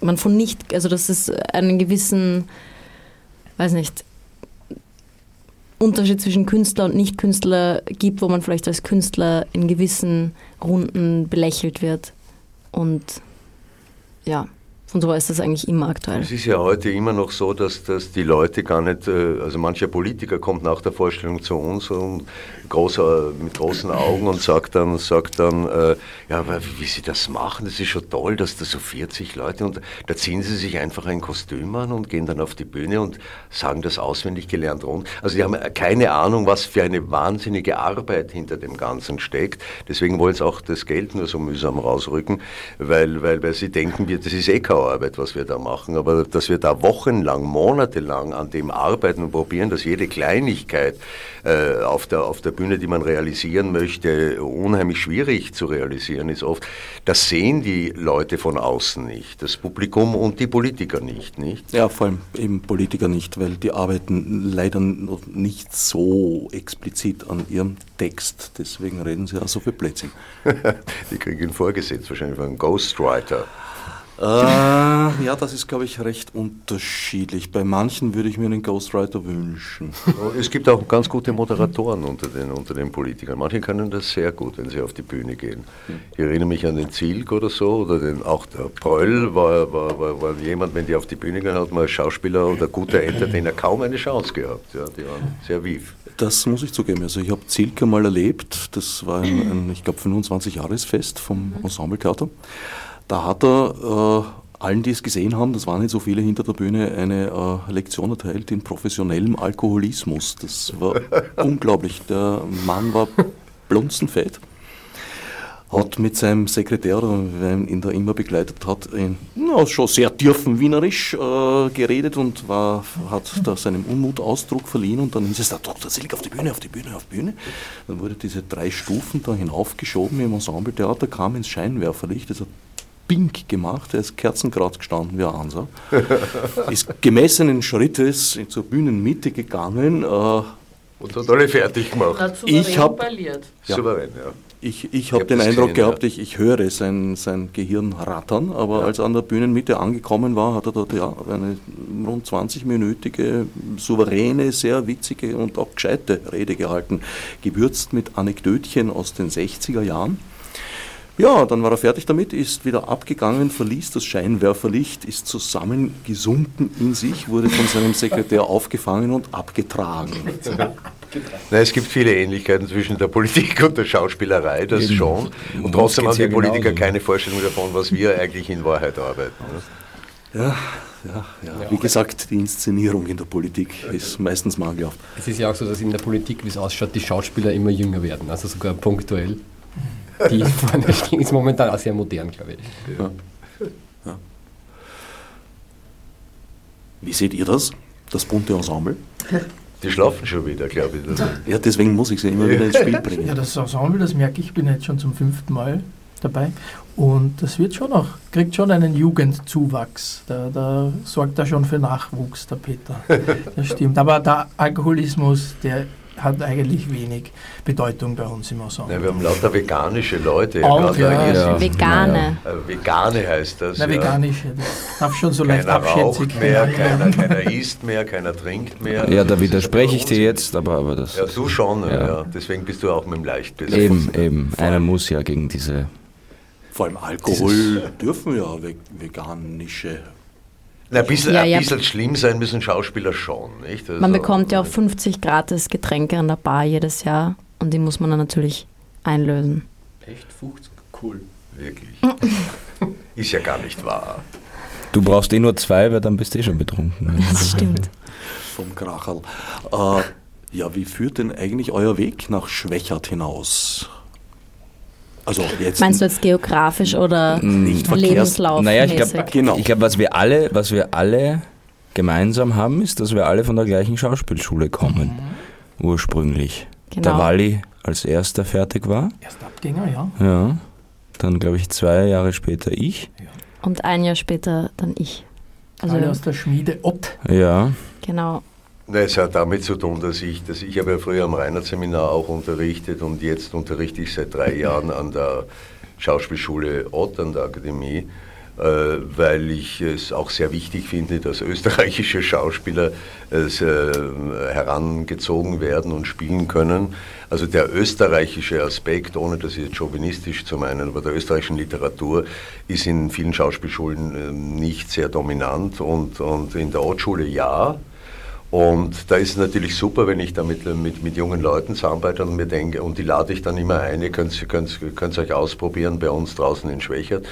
man von nicht, also dass es einen gewissen, weiß nicht, Unterschied zwischen Künstler und Nicht-Künstler gibt, wo man vielleicht als Künstler in gewissen Runden belächelt wird. Und ja, von so ist das eigentlich immer aktuell. Es ist ja heute immer noch so, dass, dass die Leute gar nicht, äh, also mancher Politiker kommt nach der Vorstellung zu uns und großer, mit großen Augen und sagt dann, sagt dann äh, ja, wie sie das machen, das ist schon toll, dass da so 40 Leute und da ziehen sie sich einfach ein Kostüm an und gehen dann auf die Bühne und sagen das auswendig gelernt rund. Also die haben keine Ahnung, was für eine wahnsinnige Arbeit hinter dem Ganzen steckt. Deswegen wollen sie auch das Geld nur so mühsam rausrücken, weil, weil, weil sie denken, das ist eh kaum Arbeit, was wir da machen, aber dass wir da wochenlang, monatelang an dem arbeiten und probieren, dass jede Kleinigkeit äh, auf, der, auf der Bühne, die man realisieren möchte, unheimlich schwierig zu realisieren ist oft. Das sehen die Leute von außen nicht, das Publikum und die Politiker nicht, nicht? Ja, vor allem eben Politiker nicht, weil die arbeiten leider noch nicht so explizit an ihrem Text, deswegen reden sie auch so viel Blödsinn. die kriegen ihn vorgesetzt, wahrscheinlich von einem Ghostwriter. Äh, ja, das ist, glaube ich, recht unterschiedlich. Bei manchen würde ich mir einen Ghostwriter wünschen. Es gibt auch ganz gute Moderatoren unter den, unter den Politikern. Manche können das sehr gut, wenn sie auf die Bühne gehen. Ich erinnere mich an den Zielk oder so, oder den, auch der Pröll war, war, war, war jemand, wenn die auf die Bühne gehen, hat man als Schauspieler oder guter Entertainer kaum eine Chance gehabt. Ja, die waren sehr wief. Das muss ich zugeben. Also ich habe Zielke mal erlebt. Das war ein, ein ich glaube, 25-Jahres-Fest vom Ensembletheater. Da hat er äh, allen, die es gesehen haben, das waren nicht so viele hinter der Bühne, eine äh, Lektion erteilt in professionellem Alkoholismus. Das war unglaublich. Der Mann war blunzenfett, hat mit seinem Sekretär, der ihn da immer begleitet hat, in, na, schon sehr tiefen Wienerisch äh, geredet und war, hat da seinem Unmut Ausdruck verliehen und dann hieß es, da Dr. Silk auf die Bühne, auf die Bühne, auf die Bühne. Dann wurde diese drei Stufen da hinaufgeschoben im Ensembletheater, kam ins Scheinwerferlicht, das hat pink gemacht, er ist kerzengrad gestanden wie ein Hansa, ist gemessenen Schrittes zur Bühnenmitte gegangen. Äh, und hat alle fertig gemacht. Hat ich habe ja. Souverän, ja. Ich, ich habe den Eindruck gesehen, gehabt, ja. ich, ich höre sein, sein Gehirn rattern, aber ja. als er an der Bühnenmitte angekommen war, hat er dort ja, eine rund 20-minütige, souveräne, sehr witzige und auch gescheite Rede gehalten, gewürzt mit Anekdötchen aus den 60er Jahren. Ja, dann war er fertig damit, ist wieder abgegangen, verließ das Scheinwerferlicht, ist zusammengesunken in sich, wurde von seinem Sekretär aufgefangen und abgetragen. Na, es gibt viele Ähnlichkeiten zwischen der Politik und der Schauspielerei, das Eben. schon. Und trotzdem haben die Politiker genauso. keine Vorstellung davon, was wir eigentlich in Wahrheit arbeiten. Ja, ja, ja. Wie gesagt, die Inszenierung in der Politik ist meistens mangelhaft. Es ist ja auch so, dass in der Politik, wie es ausschaut, die Schauspieler immer jünger werden, also sogar punktuell die vorne stehen, ist momentan auch sehr modern, glaube ich. Ja. Ja. Wie seht ihr das, das bunte Ensemble? Die schlafen schon wieder, glaube ich. Ja, deswegen muss ich sie immer wieder ins Spiel bringen. Ja, das Ensemble, das merke ich, bin jetzt schon zum fünften Mal dabei. Und das wird schon noch, kriegt schon einen Jugendzuwachs. Da, da sorgt er schon für Nachwuchs, der Peter. Das stimmt. Aber der Alkoholismus, der hat eigentlich wenig Bedeutung bei uns im Ensemble. Ja, wir haben lauter veganische Leute. Auch, ja. Ja. Vegane. Äh, Vegane heißt das. Na, ja. veganisch, das darf schon so leicht Keiner abschätzig raucht mehr, keiner, keiner isst mehr, keiner trinkt mehr. Ja, da widerspreche ich dir jetzt, aber, aber das. Ja, du schon, ja. Ja. Deswegen bist du auch mit dem Leichtbild. Eben, eben. Einer muss ja gegen diese. Vor allem Alkohol dürfen ja ve- veganische. Na, ein bisschen, Ja, ein ja. bisschen schlimm sein müssen Schauspieler schon, nicht? Also, Man bekommt ja auch 50 gratis Getränke an der Bar jedes Jahr und die muss man dann natürlich einlösen. Echt 50? Cool. Wirklich. Ist ja gar nicht wahr. Du brauchst eh nur zwei, weil dann bist du eh schon betrunken. Das stimmt. vom Krachel. Äh, ja, wie führt denn eigentlich euer Weg nach Schwächert hinaus? Also jetzt Meinst du jetzt geografisch oder nicht. Lebenslauf? Naja, ich glaube, Genau. glaub, was wir alle, was wir alle gemeinsam haben, ist, dass wir alle von der gleichen Schauspielschule kommen. Ursprünglich. Der Genau. Walli als erster fertig war. Erst Abgänger, ja. Ja. Dann, glaube ich, zwei Jahre später ich. Und ein Jahr später dann ich. Also Alle aus der Schmiede Ott. Ja. genau. Es hat damit zu tun, dass ich, dass ich habe ja früher am Reinhardt-Seminar auch unterrichtet und jetzt unterrichte ich seit drei Jahren an der Schauspielschule Ott, an der Akademie, äh, weil ich es auch sehr wichtig finde, dass österreichische Schauspieler es, äh, herangezogen werden und spielen können. Also der österreichische Aspekt, ohne das jetzt chauvinistisch zu meinen, aber der österreichischen Literatur ist in vielen Schauspielschulen äh, nicht sehr dominant und, und in der Ott-Schule ja. Und da ist es natürlich super, wenn ich da mit, mit, mit jungen Leuten zusammenarbeite und mir denke, und die lade ich dann immer ein, ihr könnt es euch ausprobieren bei uns draußen in Schwächert.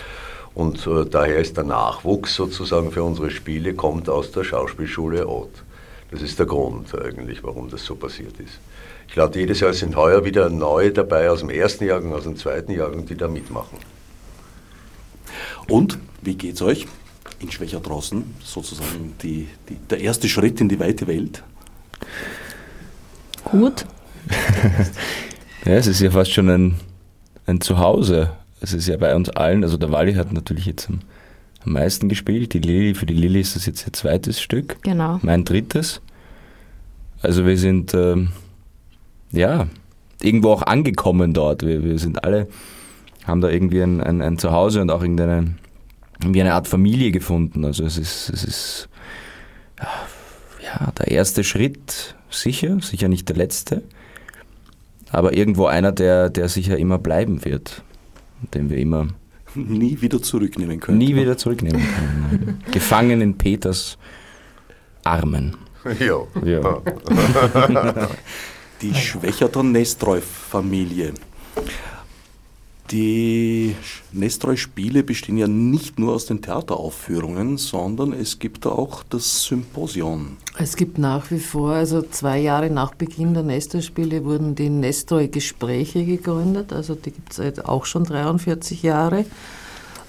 Und äh, daher ist der Nachwuchs sozusagen für unsere Spiele, kommt aus der Schauspielschule Ott. Das ist der Grund eigentlich, warum das so passiert ist. Ich lade jedes Jahr sind heuer wieder neue dabei aus dem ersten Jahrgang, aus dem zweiten Jahrgang, die da mitmachen. Und wie geht's euch? In Schwächert draußen, sozusagen die, die, der erste Schritt in die weite Welt. Gut. Ja, es ist ja fast schon ein, ein Zuhause. Es ist ja bei uns allen, also der Walli hat natürlich jetzt am, am meisten gespielt. Die Lilly, für die Lilly ist das jetzt ihr zweites Stück. Genau. Mein drittes. Also wir sind, ähm, ja, irgendwo auch angekommen dort. Wir, wir sind alle, haben da irgendwie ein, ein, ein Zuhause und auch irgendeine, irgendwie eine Art Familie gefunden. Also es ist, es ist, ja, der erste Schritt, sicher, sicher nicht der letzte, aber irgendwo einer, der, der sicher immer bleiben wird, den wir immer Nie wieder zurücknehmen können. nie wieder zurücknehmen können. Gefangen in Peters Armen. Ja. Ja. Die Schwächerter Nestreu-Familie. Die Nestreu-Spiele bestehen ja nicht nur aus den Theateraufführungen, sondern es gibt da auch das Symposion. Es gibt nach wie vor, also zwei Jahre nach Beginn der Nestor-Spiele wurden die Nestor-Gespräche gegründet, also die gibt es auch schon 43 Jahre.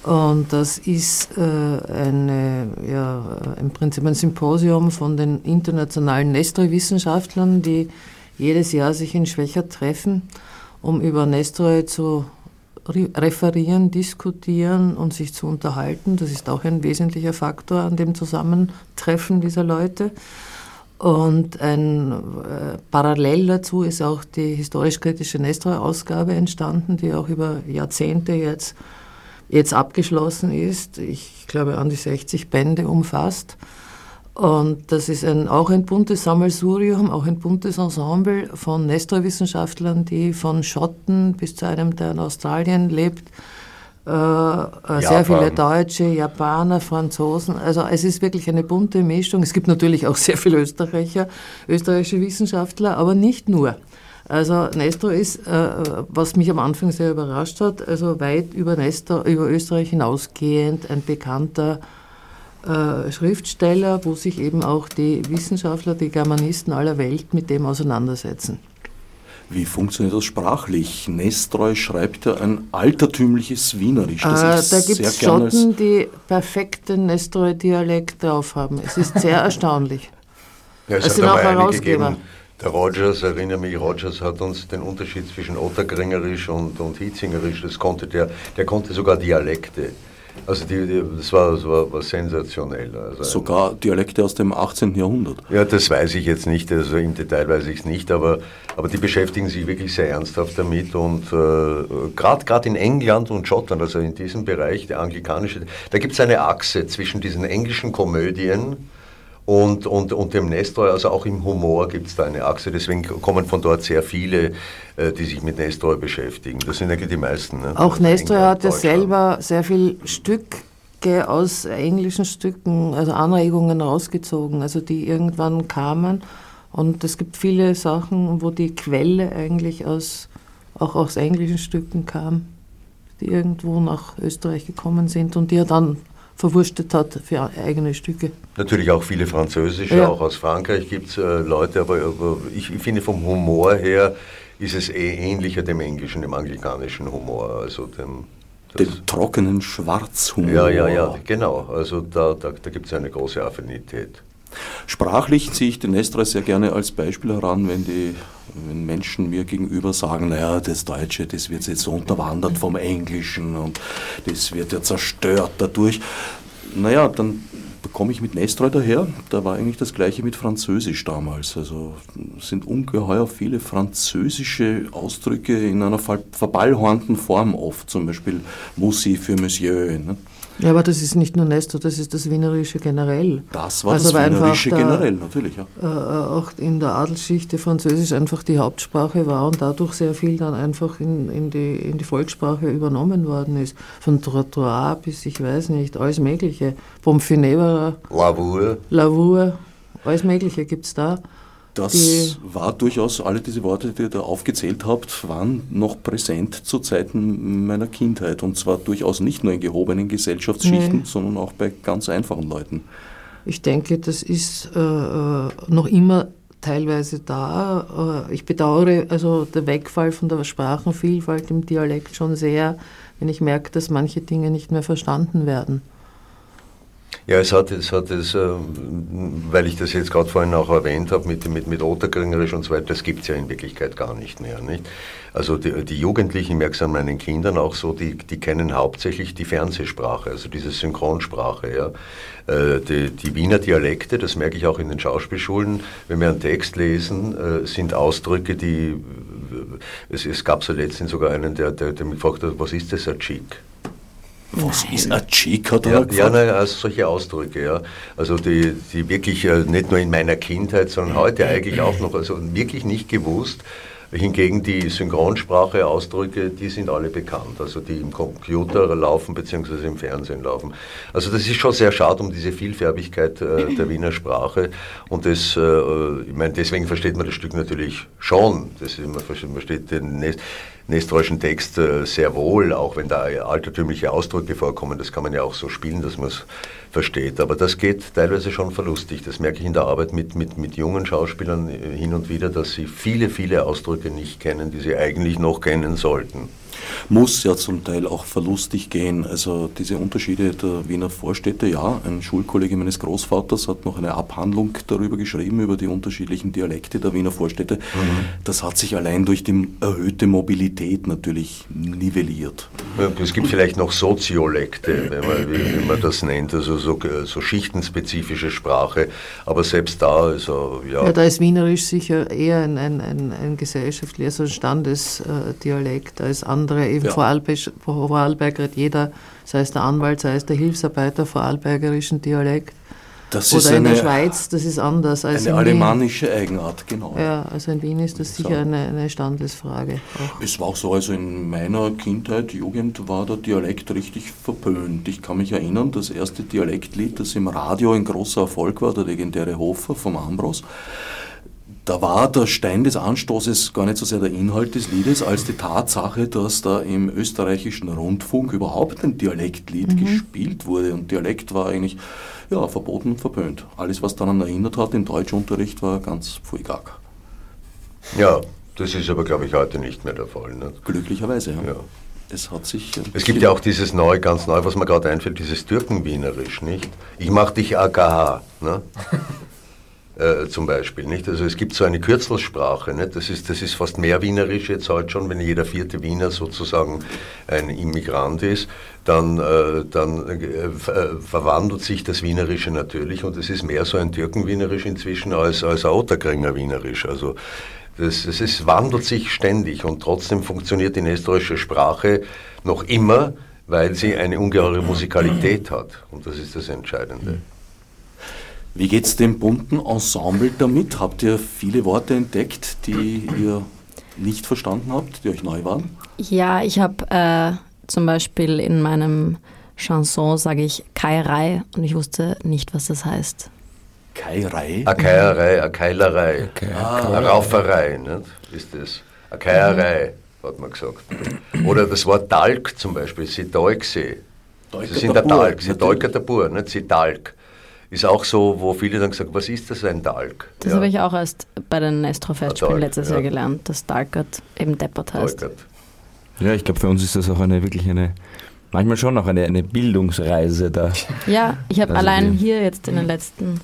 Und das ist äh, eine, ja, im Prinzip ein Symposium von den internationalen Nestor-Wissenschaftlern, die jedes Jahr sich in Schwächer treffen, um über Nestor zu referieren, diskutieren und sich zu unterhalten. Das ist auch ein wesentlicher Faktor an dem Zusammentreffen dieser Leute. Und ein äh, parallel dazu ist auch die historisch-kritische Nestor-Ausgabe entstanden, die auch über Jahrzehnte jetzt, jetzt abgeschlossen ist. Ich glaube, an die 60 Bände umfasst. Und das ist ein, auch ein buntes Sammelsurium, auch ein buntes Ensemble von Nestor-Wissenschaftlern, die von Schotten bis zu einem, der in Australien lebt, äh, äh, sehr viele Deutsche, Japaner, Franzosen. Also es ist wirklich eine bunte Mischung. Es gibt natürlich auch sehr viele Österreicher, österreichische Wissenschaftler, aber nicht nur. Also Nestor ist, äh, was mich am Anfang sehr überrascht hat, also weit über Nestor, über Österreich hinausgehend ein bekannter äh, Schriftsteller, wo sich eben auch die Wissenschaftler, die Germanisten aller Welt mit dem auseinandersetzen. Wie funktioniert das sprachlich? Nestreu schreibt ja ein altertümliches Wienerisch. Äh, Das da ich gibt es Schotten, die perfekten Nestor-Dialekt drauf haben. Es ist sehr erstaunlich. Ja, es Es hat sind auch Herausgeber. gegeben. Der Rogers, erinnere mich, Rogers hat uns den Unterschied zwischen Otterkringerisch und, und Hietzingerisch, das konnte der, der konnte sogar Dialekte. Also die, die, das, war, das war, war sensationell. Also Sogar Dialekte aus dem 18. Jahrhundert. Ja, das weiß ich jetzt nicht, also im Detail weiß ich es nicht, aber, aber die beschäftigen sich wirklich sehr ernsthaft damit und äh, gerade in England und Schottland, also in diesem Bereich, der anglikanische, da gibt es eine Achse zwischen diesen englischen Komödien, und, und, und dem Nestor, also auch im Humor gibt es da eine Achse, deswegen kommen von dort sehr viele, äh, die sich mit Nestor beschäftigen. Das sind eigentlich die meisten. Ne? Auch Nestor hat ja selber sehr viel Stücke aus englischen Stücken, also Anregungen rausgezogen, also die irgendwann kamen. Und es gibt viele Sachen, wo die Quelle eigentlich aus, auch aus englischen Stücken kam, die irgendwo nach Österreich gekommen sind und die er dann verwurstet hat für eigene Stücke. Natürlich auch viele französische, ja. auch aus Frankreich gibt es äh, Leute, aber, aber ich, ich, finde vom Humor her ist es eh ähnlicher dem englischen, dem anglikanischen Humor, also dem... Dem trockenen Schwarzhumor. Ja, ja, ja, genau. Also da, da, da gibt es eine große Affinität. Sprachlich ziehe ich den Nestor sehr gerne als Beispiel heran, wenn, die, wenn Menschen mir gegenüber sagen, naja, das Deutsche, das wird jetzt unterwandert vom Englischen und das wird ja zerstört dadurch. Naja, dann komme ich mit Nestroy daher. Da war eigentlich das gleiche mit Französisch damals. Also sind ungeheuer viele französische Ausdrücke in einer verballhornten Form oft. Zum Beispiel Mussi für Monsieur. Ne? Ja, aber das ist nicht nur Nestor, das ist das Wienerische generell. Das war also das Wienerische der, generell, natürlich. Ja. Äh, auch in der Adelsschichte Französisch einfach die Hauptsprache war und dadurch sehr viel dann einfach in, in, die, in die Volkssprache übernommen worden ist. Von Trottoir bis, ich weiß nicht, alles Mögliche. Pomfinevera. Lavour. Lavour, alles Mögliche gibt es da. Das die war durchaus, alle diese Worte, die ihr da aufgezählt habt, waren noch präsent zu Zeiten meiner Kindheit. Und zwar durchaus nicht nur in gehobenen Gesellschaftsschichten, nee. sondern auch bei ganz einfachen Leuten. Ich denke, das ist äh, äh noch immer teilweise da. Äh, ich bedauere also der Wegfall von der Sprachenvielfalt im Dialekt schon sehr, wenn ich merke, dass manche Dinge nicht mehr verstanden werden. Ja, es hat es, hat es äh, weil ich das jetzt gerade vorhin auch erwähnt habe, mit, mit, mit Otterkringerisch und so weiter, das gibt es ja in Wirklichkeit gar nicht mehr. Nicht? Also die, die Jugendlichen, ich merke an meinen Kindern auch so, die, die kennen hauptsächlich die Fernsehsprache, also diese Synchronsprache. Ja? Äh, die, die Wiener Dialekte, das merke ich auch in den Schauspielschulen, wenn wir einen Text lesen, äh, sind Ausdrücke, die, es, es gab so letztens sogar einen, der, der, der mich gefragt was ist das, ein Chick? Was ist ein Chick, hat er Ja, ja nein, also solche Ausdrücke, ja. Also die, die wirklich äh, nicht nur in meiner Kindheit, sondern heute eigentlich auch noch, also wirklich nicht gewusst. Hingegen die Synchronsprache, Ausdrücke, die sind alle bekannt, also die im Computer laufen bzw. im Fernsehen laufen. Also das ist schon sehr schade um diese Vielfärbigkeit äh, der Wiener Sprache und das, äh, ich meine, deswegen versteht man das Stück natürlich schon. Das ist, man versteht den nestorischen Text äh, sehr wohl, auch wenn da altertümliche Ausdrücke vorkommen. Das kann man ja auch so spielen, dass man es versteht. Aber das geht teilweise schon verlustig. Das merke ich in der Arbeit mit, mit, mit jungen Schauspielern äh, hin und wieder, dass sie viele, viele Ausdrücke nicht kennen, die sie eigentlich noch kennen sollten muss ja zum Teil auch verlustig gehen. Also diese Unterschiede der Wiener Vorstädte, ja, ein Schulkollege meines Großvaters hat noch eine Abhandlung darüber geschrieben, über die unterschiedlichen Dialekte der Wiener Vorstädte. Mhm. Das hat sich allein durch die erhöhte Mobilität natürlich nivelliert. Ja, es gibt vielleicht noch Soziolekte, wenn man, wie man das nennt, also so, so schichtenspezifische Sprache, aber selbst da, also ja. Ja, da ist Wienerisch sicher eher ein, ein, ein, ein gesellschaftlicher, also ein Standesdialekt als andere andere. Eben ja. Vorarlberg, Vorarlberg redet jeder, sei es der Anwalt, sei es der Hilfsarbeiter, vorarlbergerischen Dialekt. Das Oder in eine, der Schweiz, das ist anders als eine in alemannische Eigenart, genau. Ja, also in Wien ist das sicher eine, eine Standesfrage. Auch. Es war auch so, also in meiner Kindheit, Jugend war der Dialekt richtig verpönt. Ich kann mich erinnern, das erste Dialektlied, das im Radio ein großer Erfolg war, der legendäre Hofer vom Ambros, da war der Stein des Anstoßes gar nicht so sehr der Inhalt des Liedes, als die Tatsache, dass da im österreichischen Rundfunk überhaupt ein Dialektlied mhm. gespielt wurde. Und Dialekt war eigentlich ja, verboten und verpönt. Alles, was daran erinnert hat im Deutschunterricht, war ganz pfuigag. Ja, das ist aber, glaube ich, heute nicht mehr der Fall. Ne? Glücklicherweise, ja. ja. Es hat sich. Es gibt ja auch dieses neu, ganz neu, was mir gerade einfällt, dieses Türkenwienerisch, nicht? Ich mach dich AKH, ne? Äh, zum Beispiel. Nicht? Also es gibt so eine Kürzelsprache, nicht? Das, ist, das ist fast mehr wienerisch jetzt heute schon, wenn jeder vierte Wiener sozusagen ein Immigrant ist, dann, äh, dann äh, äh verwandelt sich das Wienerische natürlich und es ist mehr so ein Türkenwienerisch inzwischen als, als ein Otterkringer Wienerisch. Also das, das ist, wandelt sich ständig und trotzdem funktioniert die nestrische Sprache noch immer, weil sie eine ungeheure Musikalität hat und das ist das Entscheidende. Wie geht es dem bunten Ensemble damit? Habt ihr viele Worte entdeckt, die ihr nicht verstanden habt, die euch neu waren? Ja, ich habe äh, zum Beispiel in meinem Chanson sage ich Keierei und ich wusste nicht, was das heißt. Keierei? A Keierei, a Keilerei, ah, a Rauferei, nicht? ist das. A Keierei, mhm. hat man gesagt. Oder das Wort Dalk zum Beispiel, sie Dalksee. Sie sind der Dalk, sie Dalker der Bur, nicht sie Dalk ist auch so, wo viele dann gesagt was ist das ein Dalk? Das ja. habe ich auch erst bei den Nestro-Festspielen letztes ja. Jahr gelernt, dass Dalkert eben deppert heißt. Dalkert. Ja, ich glaube, für uns ist das auch eine wirklich eine, manchmal schon auch eine, eine Bildungsreise da. Ja, ich habe also allein hier jetzt in den letzten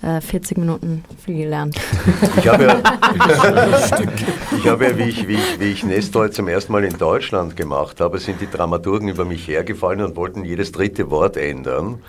äh, 40 Minuten viel gelernt. Ich habe ja, ich habe ja wie, ich, wie, ich, wie ich Nestor zum ersten Mal in Deutschland gemacht habe, sind die Dramaturgen über mich hergefallen und wollten jedes dritte Wort ändern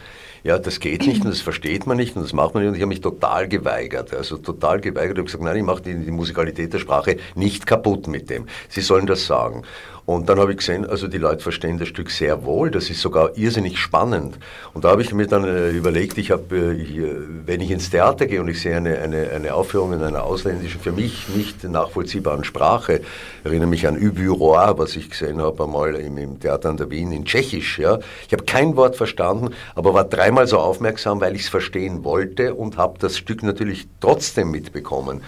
ja, das geht nicht und das versteht man nicht und das macht man nicht und ich habe mich total geweigert, also total geweigert. Ich habe gesagt, nein, ich mache die, die Musikalität der Sprache nicht kaputt mit dem. Sie sollen das sagen. Und dann habe ich gesehen, also die Leute verstehen das Stück sehr wohl, das ist sogar irrsinnig spannend. Und da habe ich mir dann äh, überlegt, ich habe, äh, wenn ich ins Theater gehe und ich sehe eine, eine, eine Aufführung in einer ausländischen, für mich nicht nachvollziehbaren Sprache, erinnere mich an Uburois, was ich gesehen habe einmal im, im Theater an der Wien in Tschechisch. Ja. Ich habe kein Wort verstanden, aber war dreimal so aufmerksam, weil ich es verstehen wollte und habe das Stück natürlich trotzdem mitbekommen.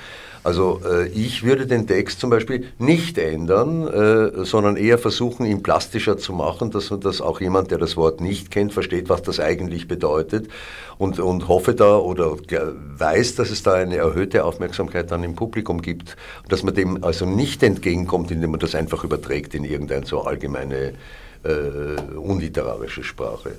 Also äh, ich würde den Text zum Beispiel nicht ändern, äh, sondern eher versuchen, ihn plastischer zu machen, dass, dass auch jemand, der das Wort nicht kennt, versteht, was das eigentlich bedeutet und, und hoffe da oder weiß, dass es da eine erhöhte Aufmerksamkeit dann im Publikum gibt dass man dem also nicht entgegenkommt, indem man das einfach überträgt in irgendeine so allgemeine äh, unliterarische Sprache.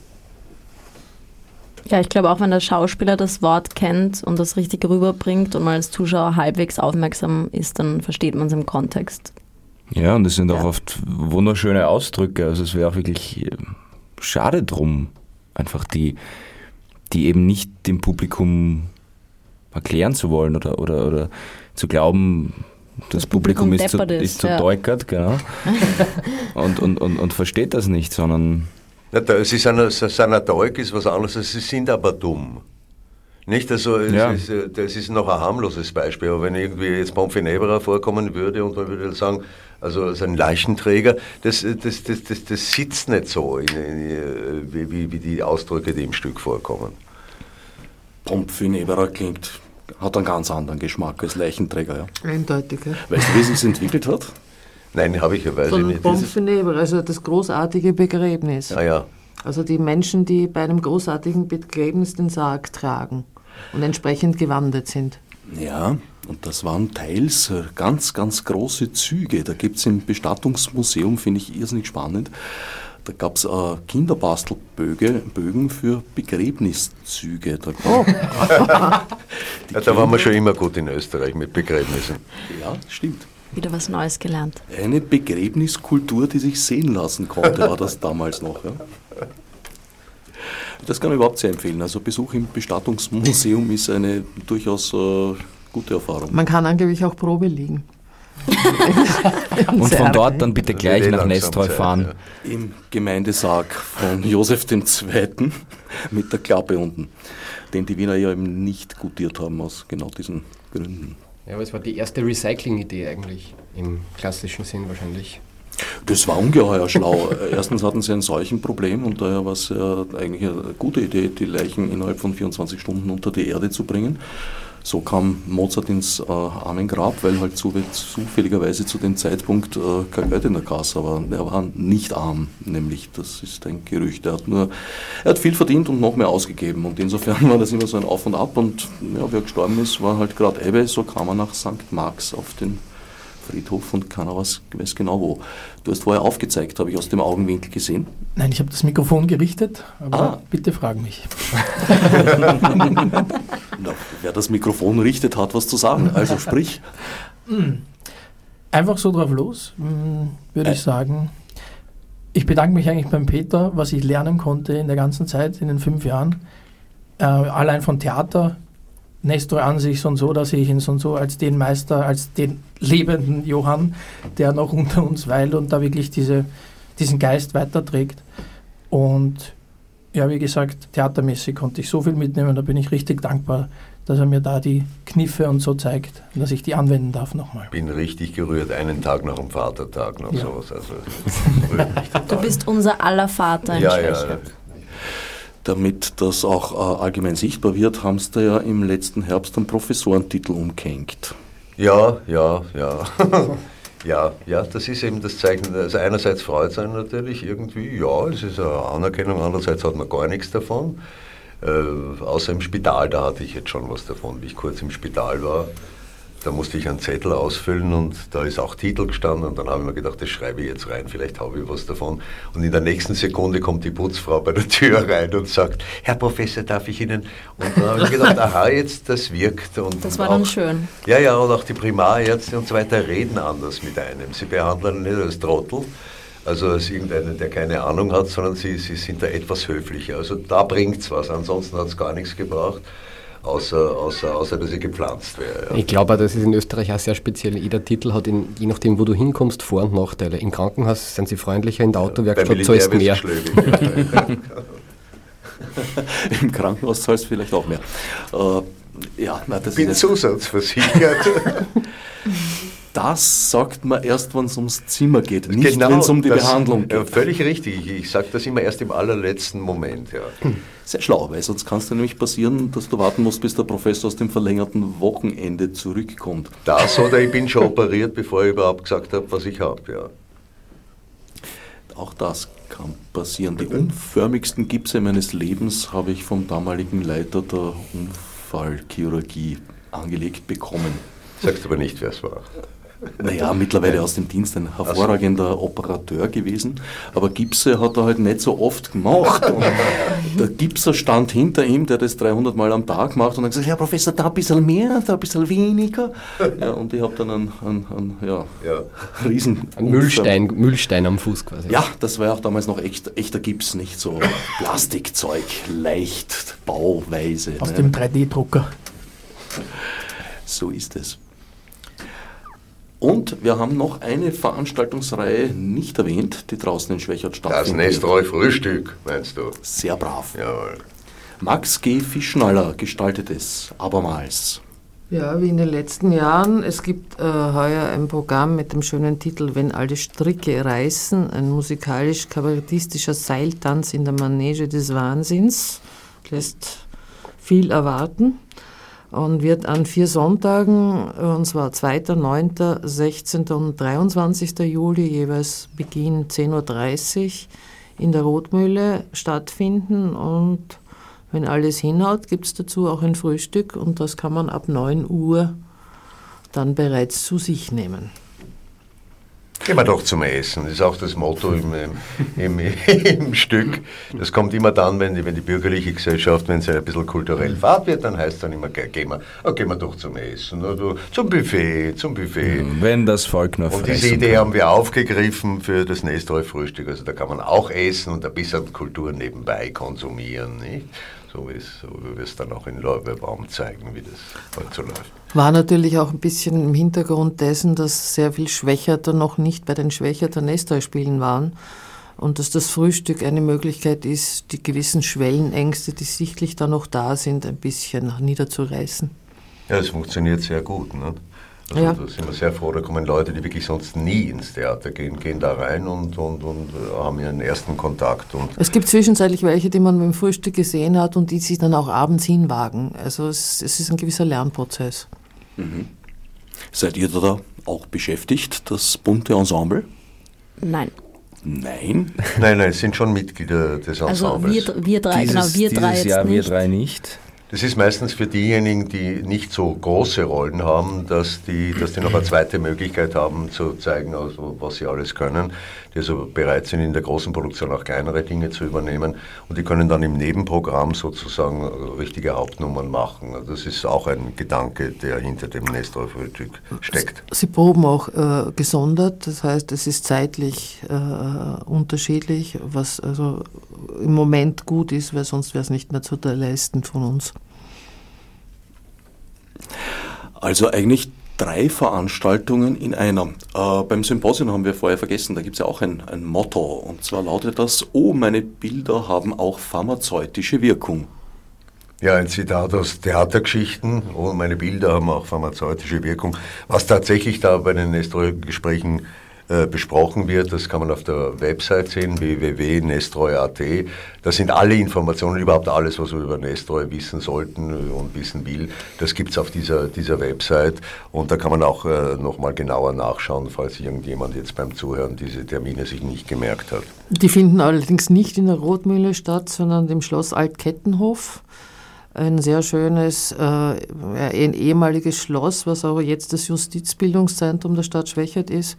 Ja, ich glaube auch, wenn der Schauspieler das Wort kennt und das richtig rüberbringt und man als Zuschauer halbwegs aufmerksam ist, dann versteht man es im Kontext. Ja, und es sind ja. auch oft wunderschöne Ausdrücke. Also es wäre auch wirklich äh, schade drum, einfach die, die eben nicht dem Publikum erklären zu wollen oder, oder, oder zu glauben, das, das Publikum, Publikum, ist zu, ist, ist zu ja. deukert, genau. und, und, und, und versteht das nicht, sondern na, sie sind, sie sind Erfolg ist was anderes, sie sind aber dumm. Nicht, also ja. ist, das ist noch ein harmloses Beispiel, aber wenn irgendwie jetzt Pomfenebra vorkommen würde und man würde sagen, also als ein Leichenträger, das, das, das, das, das sitzt nicht so, in, in, wie, wie die Ausdrücke, die im Stück vorkommen. Pomfenebra klingt, hat einen ganz anderen Geschmack als Leichenträger. Ja. Eindeutig. Ja. Weißt du, wie es sich entwickelt hat? Nein, habe ich ja weiß Von nicht. Bonfeneber, also das großartige Begräbnis. Ah ja. Also die Menschen, die bei einem großartigen Begräbnis den Sarg tragen und entsprechend gewandert sind. Ja, und das waren teils äh, ganz, ganz große Züge. Da gibt es im Bestattungsmuseum, finde ich irrsinnig spannend, da gab es äh, Kinderbastelbögen für Begräbniszüge. Da, oh. ja, da waren wir schon immer gut in Österreich mit Begräbnissen. Ja, stimmt. Wieder was Neues gelernt. Eine Begräbniskultur, die sich sehen lassen konnte, war das damals noch. Ja. Das kann ich überhaupt sehr empfehlen. Also Besuch im Bestattungsmuseum ist eine durchaus äh, gute Erfahrung. Man kann angeblich auch Probe liegen. Und von dort dann bitte gleich nach Nestreu fahren. Im Gemeindesarg von Josef II. mit der Klappe unten, den die Wiener ja eben nicht gutiert haben aus genau diesen Gründen. Ja, aber es war die erste Recycling-Idee eigentlich, im klassischen Sinn wahrscheinlich. Das war ungeheuer schlau. Erstens hatten sie ein Seuchenproblem und daher war es ja eigentlich eine gute Idee, die Leichen innerhalb von 24 Stunden unter die Erde zu bringen. So kam Mozart ins äh, Armengrab, weil halt zu, zufälligerweise zu dem Zeitpunkt äh, kein Geld in der Kasse war. Er war nicht arm, nämlich, das ist ein Gerücht. Er hat nur, er hat viel verdient und noch mehr ausgegeben und insofern war das immer so ein Auf und Ab und ja, wer gestorben ist, war halt gerade Ebbe, so kam er nach St. Marx auf den Friedhof und keiner weiß, weiß genau wo. Du hast vorher aufgezeigt, habe ich aus dem Augenwinkel gesehen. Nein, ich habe das Mikrofon gerichtet, aber Ah. bitte frag mich. Na, wer das Mikrofon richtet, hat was zu sagen. Also sprich. Einfach so drauf los, mm, würde ich sagen. Ich bedanke mich eigentlich beim Peter, was ich lernen konnte in der ganzen Zeit, in den fünf Jahren. Äh, allein von Theater, Nestor an sich und so, da sehe ich ihn so und so als den Meister, als den lebenden Johann, der noch unter uns weilt und da wirklich diese, diesen Geist weiterträgt. Und ja, wie gesagt, theatermäßig konnte ich so viel mitnehmen, da bin ich richtig dankbar, dass er mir da die Kniffe und so zeigt, dass ich die anwenden darf nochmal. Bin richtig gerührt, einen Tag nach dem Vatertag noch Ja. sowas. Also, Du bist unser aller Vater in ja, ja. Damit das auch äh, allgemein sichtbar wird, haben sie da ja im letzten Herbst einen Professorentitel umgehängt. ja, ja, ja. Ja, ja, das ist eben das Zeichen. Also einerseits freut es einen natürlich irgendwie, ja, es ist eine Anerkennung, andererseits hat man gar nichts davon. Äh, außer im Spital, da hatte ich jetzt schon was davon, wie ich kurz im Spital war. Da musste ich einen Zettel ausfüllen und da ist auch Titel gestanden und dann habe ich mir gedacht, das schreibe ich jetzt rein, vielleicht habe ich was davon. Und in der nächsten Sekunde kommt die Putzfrau bei der Tür rein und sagt, Herr Professor, darf ich Ihnen? Und dann habe ich gedacht, aha, jetzt das wirkt. Und Das war dann auch- schön. ja, ja, und auch die Primarärzte und so weiter reden anders mit einem. Sie behandeln ihn nicht als Trottel, also als irgendeinen, der keine Ahnung hat, sondern sie, sie sind da etwas höflicher. Also da bringt es was, ansonsten hat es gar nichts gebracht, außer, außer, außer dass ich gepflanzt wäre. Ja. Ich glaube, auch, das ist in Österreich auch sehr speziell. Jeder Titel hat, in, je nachdem, wo du hinkommst, Vor- und Nachteile. Im Krankenhaus sind sie freundlicher, in der Autowerkstatt zahlst mehr. Im Krankenhaus zahlst du vielleicht auch mehr. Äh, ja, na, das Ich bin ist zusatzversichert. das sagt man erst, wenn es ums Zimmer geht, nicht wenn es um die Genau, das- Behandlung Ja, geht. völlig richtig. Ich sage das immer erst im allerletzten Moment. Ja. Sehr schlau, weil sonst kann es dir nämlich passieren, dass du warten musst, bis der Professor aus dem verlängerten Wochenende zurückkommt. Das oder ich bin schon operiert, bevor ich überhaupt gesagt habe, was ich habe. Ja. Auch das kann passieren. Die unförmigsten Gipse meines Lebens habe ich vom damaligen Leiter der Unfallchirurgie angelegt bekommen. Sagst aber nicht, wer es war. Naja, mittlerweile aus dem Dienst ein hervorragender Operateur gewesen, aber Gipse hat er halt nicht so oft gemacht. Und der Gipser stand hinter ihm, der das 300 Mal am Tag macht und hat gesagt, Herr Professor, da ein bisschen mehr, da ein bisschen weniger. Ja, und ich habe dann einen, einen, einen ja, Ja. riesen Ein Müllstein, Müllstein am Fuß quasi. Ja, das war ja auch damals noch echt, echter Gips, nicht so Plastikzeug, leicht, Bauweise. Aus ne? dem 3D-Drucker. So ist es. Und wir haben noch eine Veranstaltungsreihe nicht erwähnt, die draußen in Schwächert Das stattfindet. Nestroy Frühstück, meinst du? Sehr brav. Jawohl. Max G. Fischnaller gestaltet es abermals. Ja, wie in den letzten Jahren. Es gibt äh, heuer ein Programm mit dem schönen Titel Wenn alle Stricke reißen, ein musikalisch-kabarettistischer Seiltanz in der Manege des Wahnsinns. Lässt viel erwarten und wird an vier Sonntagen, äh, und zwar 2., 9., 16. und 23. Juli, jeweils Beginn 10.30 Uhr in der Rotmühle stattfinden und wenn alles hinhaut, gibt es dazu auch ein Frühstück und das kann man ab 9 Uhr dann bereits zu sich nehmen. Gehen wir doch zum Essen. Das ist auch das Motto im, im, im, im Stück. Das kommt immer dann, wenn die, wenn die bürgerliche Gesellschaft, wenn sie ein bisschen kulturell fad wird, dann heißt es dann immer, geh- gehen wir, oh, gehen wir doch zum Essen. Oder zum Buffet, zum Buffet. Wenn das Volk nur Und diese Idee kann. haben wir aufgegriffen für das Nestroy-Frühstück. Also da kann man auch essen und ein bisschen Kultur nebenbei konsumieren. Nicht? So so wie wir es dann auch in Lorbeerbaum zeigen, wie das heute so läuft. War natürlich auch ein bisschen im Hintergrund dessen, dass sehr viel Schwächerter noch nicht bei den Schwächerter Nestor-Spielen waren und dass das Frühstück eine Möglichkeit ist, die gewissen Schwellenängste, die sichtlich da noch da sind, ein bisschen niederzureißen. Ja, es funktioniert sehr gut. Ne? Also Ja. da sind wir sehr froh, da kommen Leute, die wirklich sonst nie ins Theater gehen, gehen da rein und, und, und äh, haben ihren ersten Kontakt. Und Es gibt zwischenzeitlich welche, die man beim Frühstück gesehen hat und die sich dann auch abends hinwagen. Also es, es ist ein gewisser Lernprozess. Seid ihr da auch beschäftigt, das bunte Ensemble? Nein. Nein. nein, nein, es sind schon Mitglieder des Also Ensembles. wir, wir drei, dieses, genau, wir drei dieses jetzt Jahr nicht. wir drei nicht. Das ist meistens für diejenigen, die nicht so große Rollen haben, dass die, dass die noch eine zweite Möglichkeit haben, zu zeigen, also, was sie alles können. Die also bereit sind, in der großen Produktion auch kleinere Dinge zu übernehmen. Und die können dann im Nebenprogramm sozusagen richtige Hauptnummern machen. Das ist auch ein Gedanke, der hinter dem Nestor-Frühstück steckt. Sie proben auch äh, gesondert, das heißt, es ist zeitlich äh, unterschiedlich, was also im Moment gut ist, weil sonst wäre es nicht mehr zu leisten von uns. Also eigentlich drei Veranstaltungen in einer. Äh, beim Symposium haben wir vorher vergessen, da gibt es ja auch ein, ein Motto. Und zwar lautet das, oh, meine Bilder haben auch pharmazeutische Wirkung. Ja, ein Zitat aus Theatergeschichten. Oh, meine Bilder haben auch pharmazeutische Wirkung. Was tatsächlich da bei den Nestor-Gesprächen äh, besprochen wird. Das kann man auf der Website sehen, www.nestroy.at. Da sind alle Informationen, überhaupt alles, was wir über Nestroy wissen sollten und wissen will, das gibt es auf dieser, dieser Website. Und da kann man auch äh, nochmal genauer nachschauen, falls irgendjemand jetzt beim Zuhören diese Termine sich nicht gemerkt hat. Die finden allerdings nicht in der Rotmühle statt, sondern im Schloss Altkettenhof ein sehr schönes, äh, ein ehemaliges Schloss, was aber jetzt das Justizbildungszentrum der Stadt Schwächert ist.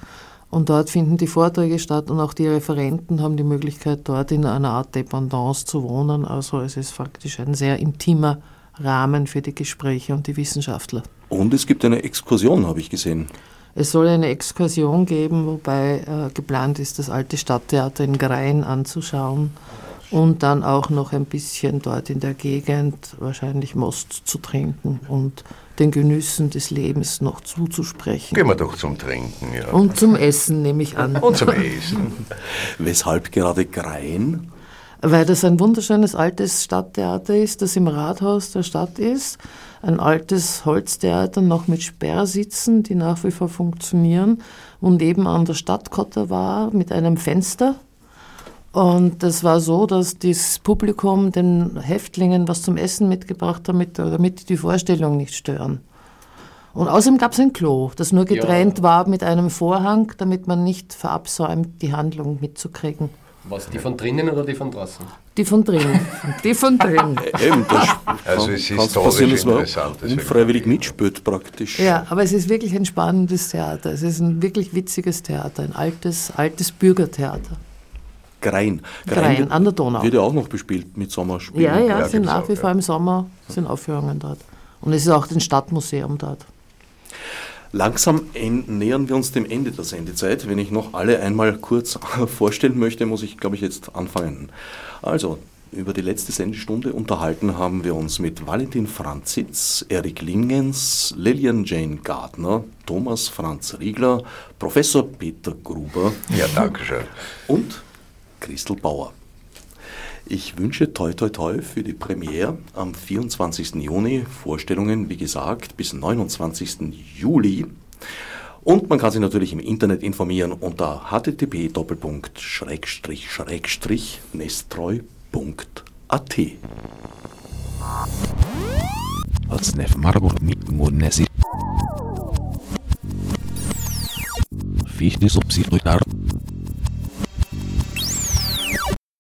Und dort finden die Vorträge statt und auch die Referenten haben die Möglichkeit, dort in einer Art Dependance zu wohnen. Also es ist faktisch ein sehr intimer Rahmen für die Gespräche und die Wissenschaftler. Und es gibt eine Exkursion, habe ich gesehen. Es soll eine Exkursion geben, wobei äh, geplant ist, das alte Stadttheater in Grein anzuschauen und dann auch noch ein bisschen dort in der Gegend wahrscheinlich Most zu trinken und den Genüssen des Lebens noch zuzusprechen. Gehen wir doch zum Trinken, ja. Und zum Essen, nehme ich an. Und zum Essen. Weshalb gerade Grein? Weil das ein wunderschönes altes Stadttheater ist, das im Rathaus der Stadt ist. Ein altes Holztheater, noch mit Sperrsitzen, die nach wie vor funktionieren. Und eben an der Stadtkotter war, mit einem Fenster und das war so, dass das Publikum den Häftlingen was zum Essen mitgebracht hat, damit die Vorstellung nicht stören. Und außerdem gab es ein Klo, das nur getrennt ja. war mit einem Vorhang, damit man nicht verabsäumt, die Handlung mitzukriegen. Was, die von drinnen oder die von draußen? Die von drinnen. Die von drinnen. Eben, das also es ist passieren, dass man unfreiwillig mitspürt praktisch. Ja, aber es ist wirklich ein spannendes Theater. Es ist ein wirklich witziges Theater, ein altes, altes Bürgertheater. Grein. Grein, Grein an der Donau. Wird ja auch noch bespielt mit Sommerspielen. Ja, ja, ja sind nach wie vor im Sommer sind Aufführungen dort. Und es ist auch ein Stadtmuseum dort. Langsam nähern wir uns dem Ende der Sendezeit. Wenn ich noch alle einmal kurz vorstellen möchte, muss ich, glaube ich, jetzt anfangen. Also, über die letzte Sendestunde unterhalten haben wir uns mit Valentin Franzitz, Erik Lingens, Lilian Jane Gardner, Thomas Franz Riegler, Professor Peter Gruber. Ja, danke schön. Und Christel Bauer. Ich wünsche toi toi toi für die Premiere am 24. Juni. Vorstellungen, wie gesagt, bis 29. Juli. Und man kann sich natürlich im Internet informieren unter http nestreu.at. Als Nef Marburg mit Munesi. Fichte subsidiar.